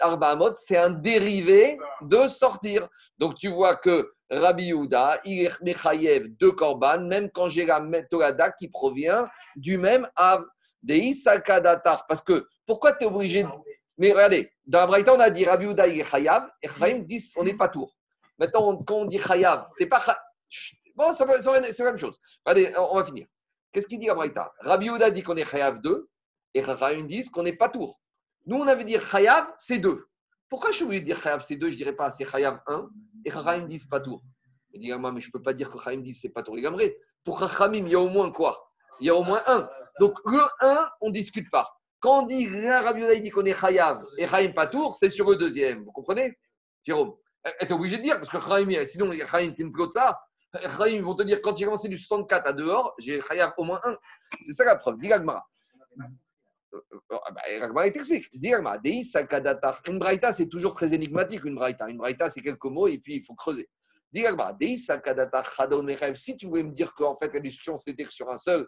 Arba Amot, c'est un dérivé de sortir. Donc tu vois que Rabbi Yehuda, il est mechayev de korban, même quand j'ai la Torada qui provient du même Av. Des Isakadatar. Parce que pourquoi tu es obligé de. Mais regardez, dans la Braïta, on a dit Rabbi Yehuda, il est chayav, et Chaim dit on n'est pas tour. Maintenant, on- quand on dit chayav, c'est pas. Bon, c'est la même chose. Allez, on va finir. Qu'est-ce qu'il dit la Braïta Rabbi Yehuda dit qu'on est chayav 2, et Chaim dit qu'on n'est pas tour. Nous, on avait dit chayav, c'est 2. Pourquoi je suis obligé de dire chayav, c'est 2 Je dirais pas c'est chayav 1, et dit c'est pas tour. Il dit, ah, mais je ne peux pas dire que Chaim dit c'est pas tour. Gamré. Pour Chachamim, il y a au moins quoi? Il y a au moins 1. Donc le 1, on ne discute pas. Quand on dit Rabbi dit qu'on est Chayav et Chaim pas tour, c'est sur le deuxième. Vous comprenez? Jérôme Tu es obligé de dire, parce que Chaim, sinon Chaim, tu ne ça. Chaim, ils vont te dire, quand il a commencé du 64 à dehors, j'ai Chayav au moins 1. C'est ça la preuve. Dis Gagmara. Gagmara, il t'explique. Dis Gagmara. Dei Sakadatar. Une braïta, c'est toujours très énigmatique, une braïta. Une braïta, c'est quelques mots et puis il faut creuser. Mechaev. Si tu voulais me dire qu'en fait, la discussion, c'était que sur un seul,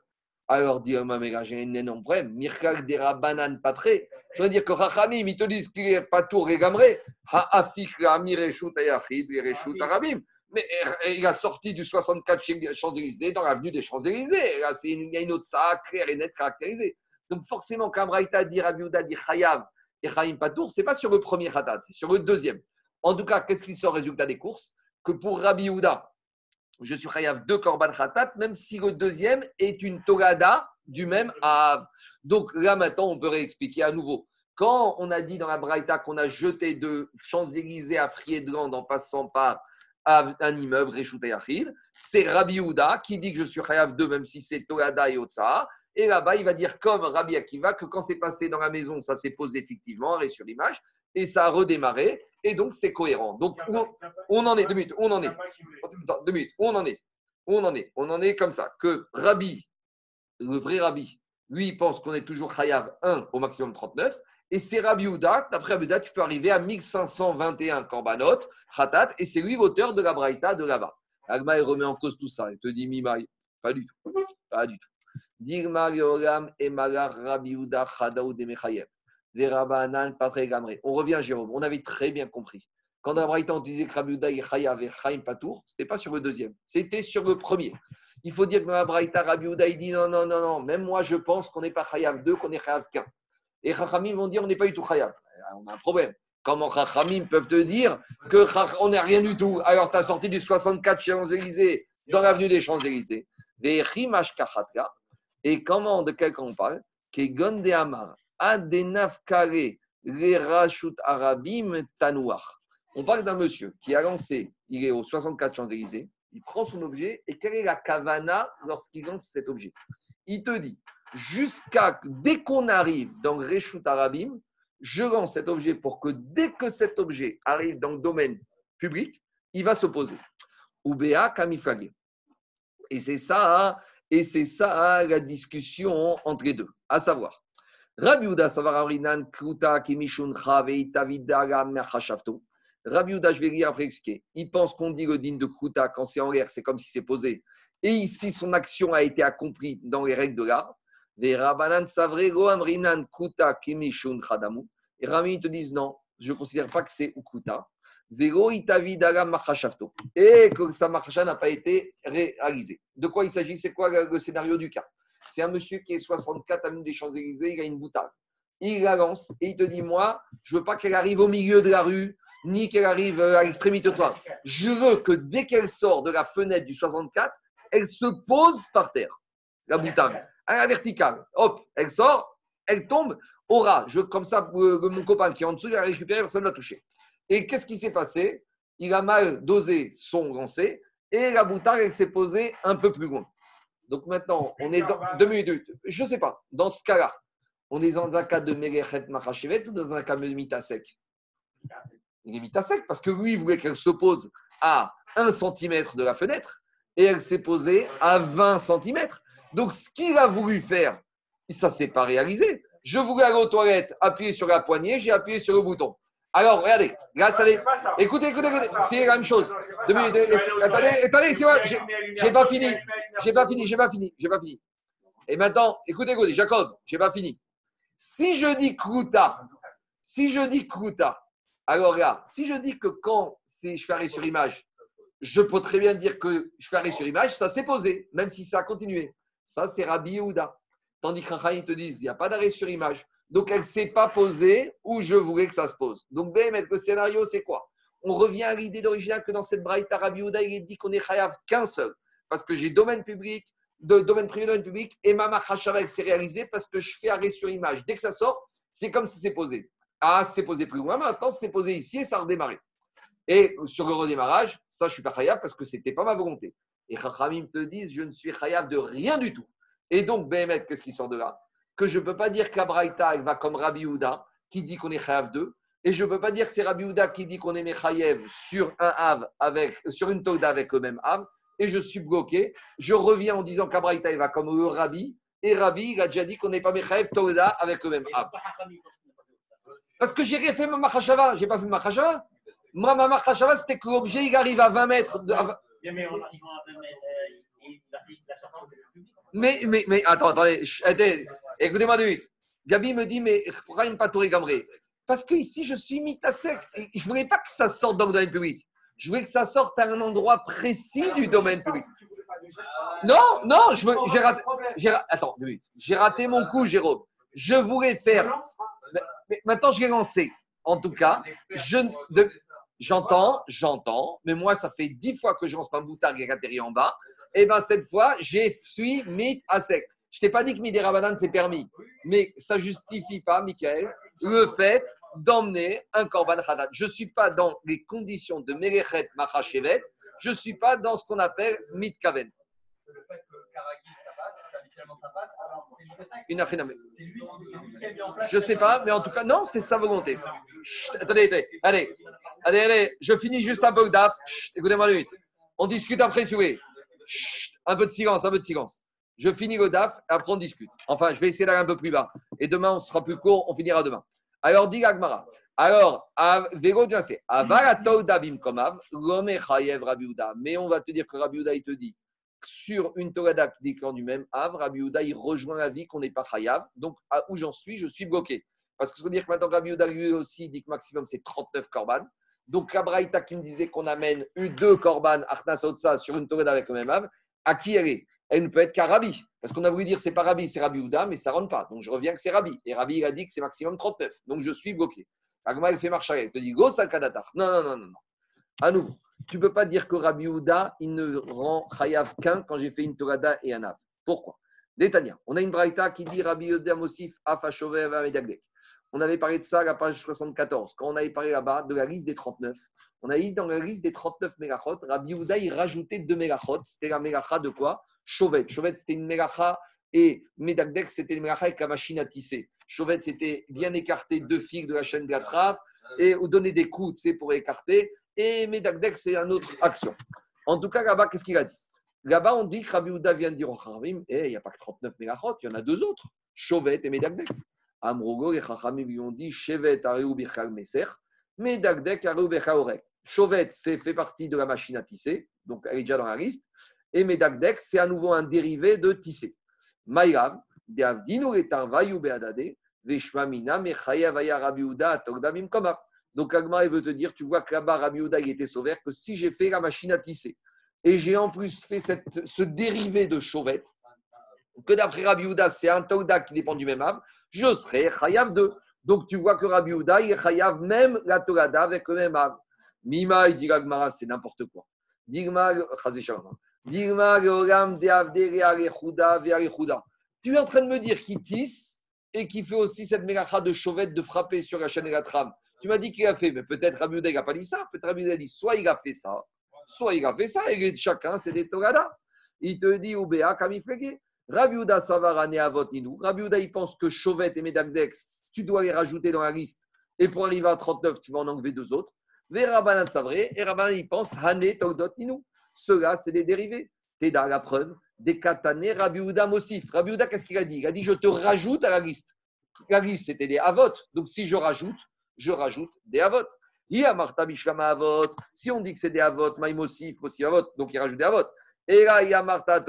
alors, dit Alma Mega, j'ai un énorme problème. Mirkal dera banan patré. Ça veut dire que Rachamim, ils te disent qu'il n'est pas tout régamré. Ha'afik rami reshut ayachid reshut arabim. Mais euh, il a sorti du 64 chez Champs-Élysées dans l'avenue des Champs-Élysées. Là, il y a une autre ça claire et nette caractérisée. Donc, forcément, quand Braïta dit Rabbi Yehuda dit Chayav et Chaim Patour, ce n'est pas sur le premier Khatat, c'est sur le deuxième. En tout cas, qu'est-ce qui sort résultat des courses? Que pour Rabbi Yehuda, je suis chayav deux korban khatat, même si le deuxième est une togada du même Av. Donc là maintenant, on peut réexpliquer à nouveau. Quand on a dit dans la Braïta qu'on a jeté de Champs-Élysées à Friedland en passant par un immeuble, Reshut Yachid, c'est Rabbi Yehuda qui dit que je suis chayav deux, même si c'est togada et otsa. Et là-bas, il va dire comme Rabbi Akiva que quand c'est passé dans la maison, ça s'est posé effectivement, arrêt sur l'image, et ça a redémarré, et donc c'est cohérent. Donc on en est, deux minutes, on en est deux minutes, on en est on en est On en est comme ça, que Rabbi, le vrai Rabbi, lui, il pense qu'on est toujours Chayav 1 au maximum 39, et c'est Rabbi Houda, d'après Rabbi Houda, tu peux arriver à 1521 Korbanot, Khatat, et c'est lui l'auteur de la Braïta de là-bas. Agma, il remet en cause tout ça, il te dit Mimaï, pas du tout, pas du tout. On revient, Jérôme, on avait très bien compris. Quand dans la on disait que Rabbi Houda et Patour, ce n'était pas sur le deuxième, c'était sur le premier. Il faut dire que dans la Braïta, Rabbi il dit non, non, non, non, même moi, je pense qu'on n'est pas Chayav 2, qu'on est Chayav 1. Et Chachamim vont dire on n'est pas du tout Chayav. On a un problème. Comment Chachamim peuvent te dire qu'on n'est rien du tout? Alors, tu as sorti du 64 Champs-Élysées dans l'avenue des Champs-Élysées. Des. Et comment, de quel on parle? Kegon de Amar, Adenaf Kare, les Rashut Arabim Tanouar. On parle d'un monsieur qui a lancé, il est au 64 Champs-Élysées, il prend son objet et quelle est la kavana lorsqu'il lance cet objet? Il te dit, jusqu'à dès qu'on arrive dans Reshut Arabim, je lance cet objet pour que dès que cet objet arrive dans le domaine public, il va s'opposer. Ubea Kamifage. Et c'est ça, hein, et c'est ça hein, la discussion entre les deux. À savoir, Rabbi Uda Kruta Kimishun. Rabbi Uda, je vais lire après expliquer. Il pense qu'on dit le din de Kruta quand c'est en l'air, c'est comme si c'est posé. Et ici, son action a été accomplie dans les règles de l'art. Et Rami te disent non, je ne considère pas que c'est Ukuta. Vego Itavidara Machashavto. Et que sa machacha n'a pas été réalisée. De quoi il s'agit? C'est quoi le scénario du cas? C'est un monsieur qui est 64 avenue des Champs-Élysées, il a une boutade. Il la lance et il te dit Moi, je veux pas qu'elle arrive au milieu de la rue, ni qu'elle arrive à l'extrémité de toi. Je veux que dès qu'elle sort de la fenêtre du 64, elle se pose par terre, la boutade, à la verticale. Hop, elle sort, elle tombe. Aura, je, comme ça, euh, mon copain qui est en dessous, il a récupéré, personne ne l'a touché. Et qu'est-ce qui s'est passé? Il a mal dosé son lancé et la boutade, elle s'est posée un peu plus loin. Donc maintenant, on est dans deux minutes. Je ne sais pas. Dans ce cas-là, on est dans un cas de Merechet Machachevet ou dans un cas de Mita sec? Il est Mita sec parce que lui, il voulait qu'elle se pose à 1 cm de la fenêtre et elle s'est posée à 20 cm. Donc ce qu'il a voulu faire, ça ne s'est pas réalisé. Je voulais aller aux toilettes, appuyer sur la poignée, j'ai appuyé sur le bouton. Alors, regardez, grâce à les... Écoutez, écoutez, écoutez, c'est la même chose. Deux minutes, attendez, attendez, c'est vrai, j'ai- pas fini. J'ai pas fini, j'ai pas fini, j'ai pas fini. Et maintenant, écoutez, écoutez, Jacob, j'ai pas fini. Si je dis Kruta, si je dis Kruta, alors là, si je dis que quand c'est je fais arrêt sur image, je peux très bien dire que je fais arrêt sur image, ça s'est posé, même si ça a continué. Ça, c'est Rabbi Yehuda. Tandis que Rachaï te disent, il n'y a pas d'arrêt sur image. Donc, elle ne s'est pas posée où je voulais que ça se pose. Donc, BM, le scénario, c'est quoi? On revient à l'idée d'origine que dans cette braïta, Rabbi Yehuda, il est dit qu'on est chayav qu'un seul. Parce que j'ai domaine public, de, domaine privé, domaine public, et ma machashava, elle s'est réalisée parce que je fais arrêt sur image. Dès que ça sort, c'est comme si c'est posé. Ah, c'est posé plus loin, maintenant c'est posé ici et ça a redémarré. Et sur le redémarrage, ça, je suis pas chayav parce que ce n'était pas ma volonté. Et Chachamim te disent, je ne suis chayav de rien du tout. Et donc, Béhémet, qu'est-ce qui sort de là? Que je ne peux pas dire qu'Abraïta, va comme Rabbi Houda, qui dit qu'on est chayav 2. Et je ne peux pas dire que c'est Rabbi Houda qui dit qu'on est Mechayev sur un Hav avec, sur une Toda avec le même Hav. Et je suis bloqué. Je reviens en disant qu'Abraïta, va comme le Rabbi. Et Rabbi, il a déjà dit qu'on n'est pas Mechayev Toda avec le même Hav. Parce que j'ai rien fait ma Machashava. Je n'ai pas fait ma Machashava. Moi, ma Machashava, c'était que l'objet, il arrive à 20 mètres. de- à- Mais on arrive à 20 mètres, euh, il a il a sorti du public. Mais, mais, mais, attends, attendez, écoutez-moi deux minutes. Gabi me dit, mais pourquoi il pas Touré Gamré Parce que ici, je suis mis à sec. Et Je ne voulais pas que ça sorte dans le domaine public. Je voulais que ça sorte à un endroit précis du domaine public. Non, non, je veux, j'ai raté. j'ai attends. J'ai raté mon coup, Jérôme. Je voulais faire. Mais, maintenant, je l'ai lancé. En tout cas, je, de- j'entends, j'entends, mais moi, ça fait dix fois que je lance ma est atterri en bas. Et bien, cette fois, j'ai suis mis à sec. Je t'ai pas dit que Midi Rabanan, c'est permis, mais ça justifie pas, Michael, le fait d'emmener un Korban Hadat. Je ne suis pas dans les conditions de Melechet Machachevet, je ne suis pas dans ce qu'on appelle Mitkaven. Le fait que Karagi, ça passe, naturellement ça passe. Alors, c'est Une achiname. c'est lui. Je sais pas, mais en tout cas, non, c'est sa volonté. Chut, attendez, allez, allez, allez, je finis juste un peu DAF. Écoutez-moi une minute. On discute après, si vous. Chut, Un peu de silence, un peu de silence. Je finis le DAF, après on discute. Enfin, je vais essayer d'aller un peu plus bas. Et demain, on sera plus court, on finira demain. Alors, dit Agmara. Alors, Rabbi Uda. Mais on va te dire que Rabbi Uda, il te dit, sur une Torada qui du même Av, Rabbi Uda, il rejoint la vie qu'on n'est pas Chayav. Donc, à où j'en suis, je suis bloqué. Parce que ça veut dire que maintenant, Rabbi lui aussi, dit que maximum, c'est 39 korban. Donc, la Braïta qui me disait qu'on amène eu deux korban, Otsa, sur une Torada avec le même Av, à qui elle est? Elle ne peut être qu'à Rabbi. Parce qu'on a voulu dire c'est pas Rabbi, c'est Rabbi Uda, mais ça ne rentre pas. Donc, je reviens que c'est Rabbi. Et Rabbi, il a dit que c'est maximum 39. Donc, je suis bloqué. Agma, il fait marche arrière. Il te dit, go sakadatar. Non, non, non, non, non. À nouveau, tu ne peux pas dire que Rabbi Uda, il ne rend chayav qu'un quand j'ai fait une Torada et un Av. Pourquoi? Détania, on a une braïta qui dit Rabbi Uda Mosif Afashovev Amedagdek. On avait parlé de ça à la page 74. Quand on avait parlé là-bas de la liste des 39, on a dit dans la liste des 39 mégachot, Rabbi Uda, il rajoutait deux mégachot. C'était la mégacha de quoi? Chauvet. Chauvet, c'était une mégacha et Medagdek, c'était une mégacha avec la machine à tisser. Chauvet, c'était bien écarter deux fils de la chaîne de la trave et donner des coups tu sais, pour écarter. Et Medagdek, c'est une autre action. En tout cas, là-bas, qu'est-ce qu'il a dit? Là-bas, on dit que Rabbi Houda vient de dire au Chachamim, eh, il n'y a pas que 39 mégachot, il y en a deux autres, Chauvet et Medagdek. Amrogo, les Chachamim lui ont dit, Chevet, Areu, Birchal, Meser, Medagdek, Areu, Birchal, Orek. Chauvet, c'est fait partie de la machine à tisser, donc elle est déjà dans la liste. Et Medagdek, c'est à nouveau un dérivé de tisser. Maïrav, de Avdinu et Tarvayu Beadade, Veshmamina, Mechayav, Aya, Rabbi Houda, Togdamim, Komav. Donc Agma, il veut te dire, tu vois que là-bas, Rabbi Houda, il était sauvé, que si j'ai fait la machine à tisser, et j'ai en plus fait cette- ce dérivé de chauvette, que d'après Rabbi Houda, c'est un Togda qui dépend du même âme, je serai Chayav 2. Donc tu vois que Rabbi Houda, il est Chayav même la Togada avec le même âme. Mima, il dit Gagmara, c'est n'importe quoi. Digma, Shalom. Digma. Tu es en train de me dire qu'il tisse et qu'il fait aussi cette mélacha de chauvette de frapper sur la chaîne et la trame. Tu m'as dit qu'il a fait, mais peut-être Rabbi Houda, n'a pas dit ça. Peut-être Rabbi Houda a dit soit il a fait ça, soit il a fait ça, et chacun, c'est des Togada. Il te dit, Oubéa, Kamiflege. Rabbi Houda Savara Avot Ninou. Rabbi Houda, il pense que Chauvet et Medagdex, tu dois les rajouter dans la liste. Et pour arriver à 39, tu vas en enlever deux autres. Les Rabbanan Savré. Et Rabbanan, il pense Hané Togdot Ninou. Ceux-là, c'est des dérivés. T'es dans la preuve. Des Katané Rabbi Houda Houda, qu'est-ce qu'il a dit? Il a dit Je te rajoute à la liste. La liste, c'était des Avot. Donc si je rajoute, je rajoute des Avot. Marta Bishkama Avot. Si on dit que c'est des Avot, Maïmosif, aussi Avot, donc il rajoute des Avot. Et là, il y a Marta.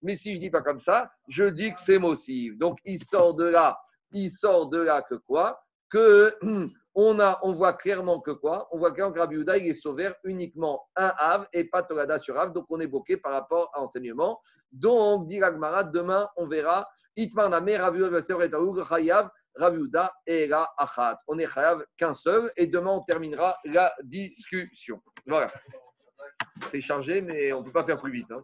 Mais si je dis pas comme ça, je dis que c'est Mosif. Donc il sort de là, il sort de là que quoi? Que <clears throat> on, a, on voit clairement que quoi? On voit clairement que Rabbi Houda, il est sauvé uniquement un Av et pas Torada sur Av. Donc on est bloqué par rapport à l'enseignement. Donc, dit l'Agmara, demain on verra. Itmar et la Achat. On est Chayav qu'un seul et demain on terminera la discussion. Voilà. C'est chargé, mais on ne peut pas faire plus vite. hein.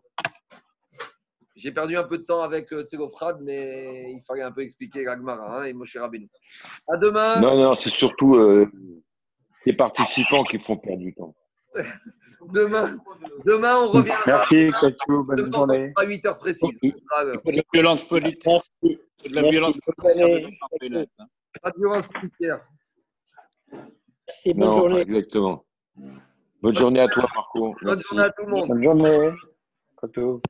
J'ai perdu un peu de temps avec euh, Tsegofrad, mais il fallait un peu expliquer l'Agmara hein, et Moshe Rabbeinu. À demain. Non, non, c'est surtout euh, les participants qui font perdre du temps. <laughs> Demain, demain, on reviendra. Merci, Katou, bonne Demain, journée. à 8 heures précises. De la violence politique. De la Merci. violence hein. Pas de violence policière. Merci, bonne Non, journée. exactement. Bonne journée à toi, Marco. Bonne journée à tout le monde. Bonne journée. Katou.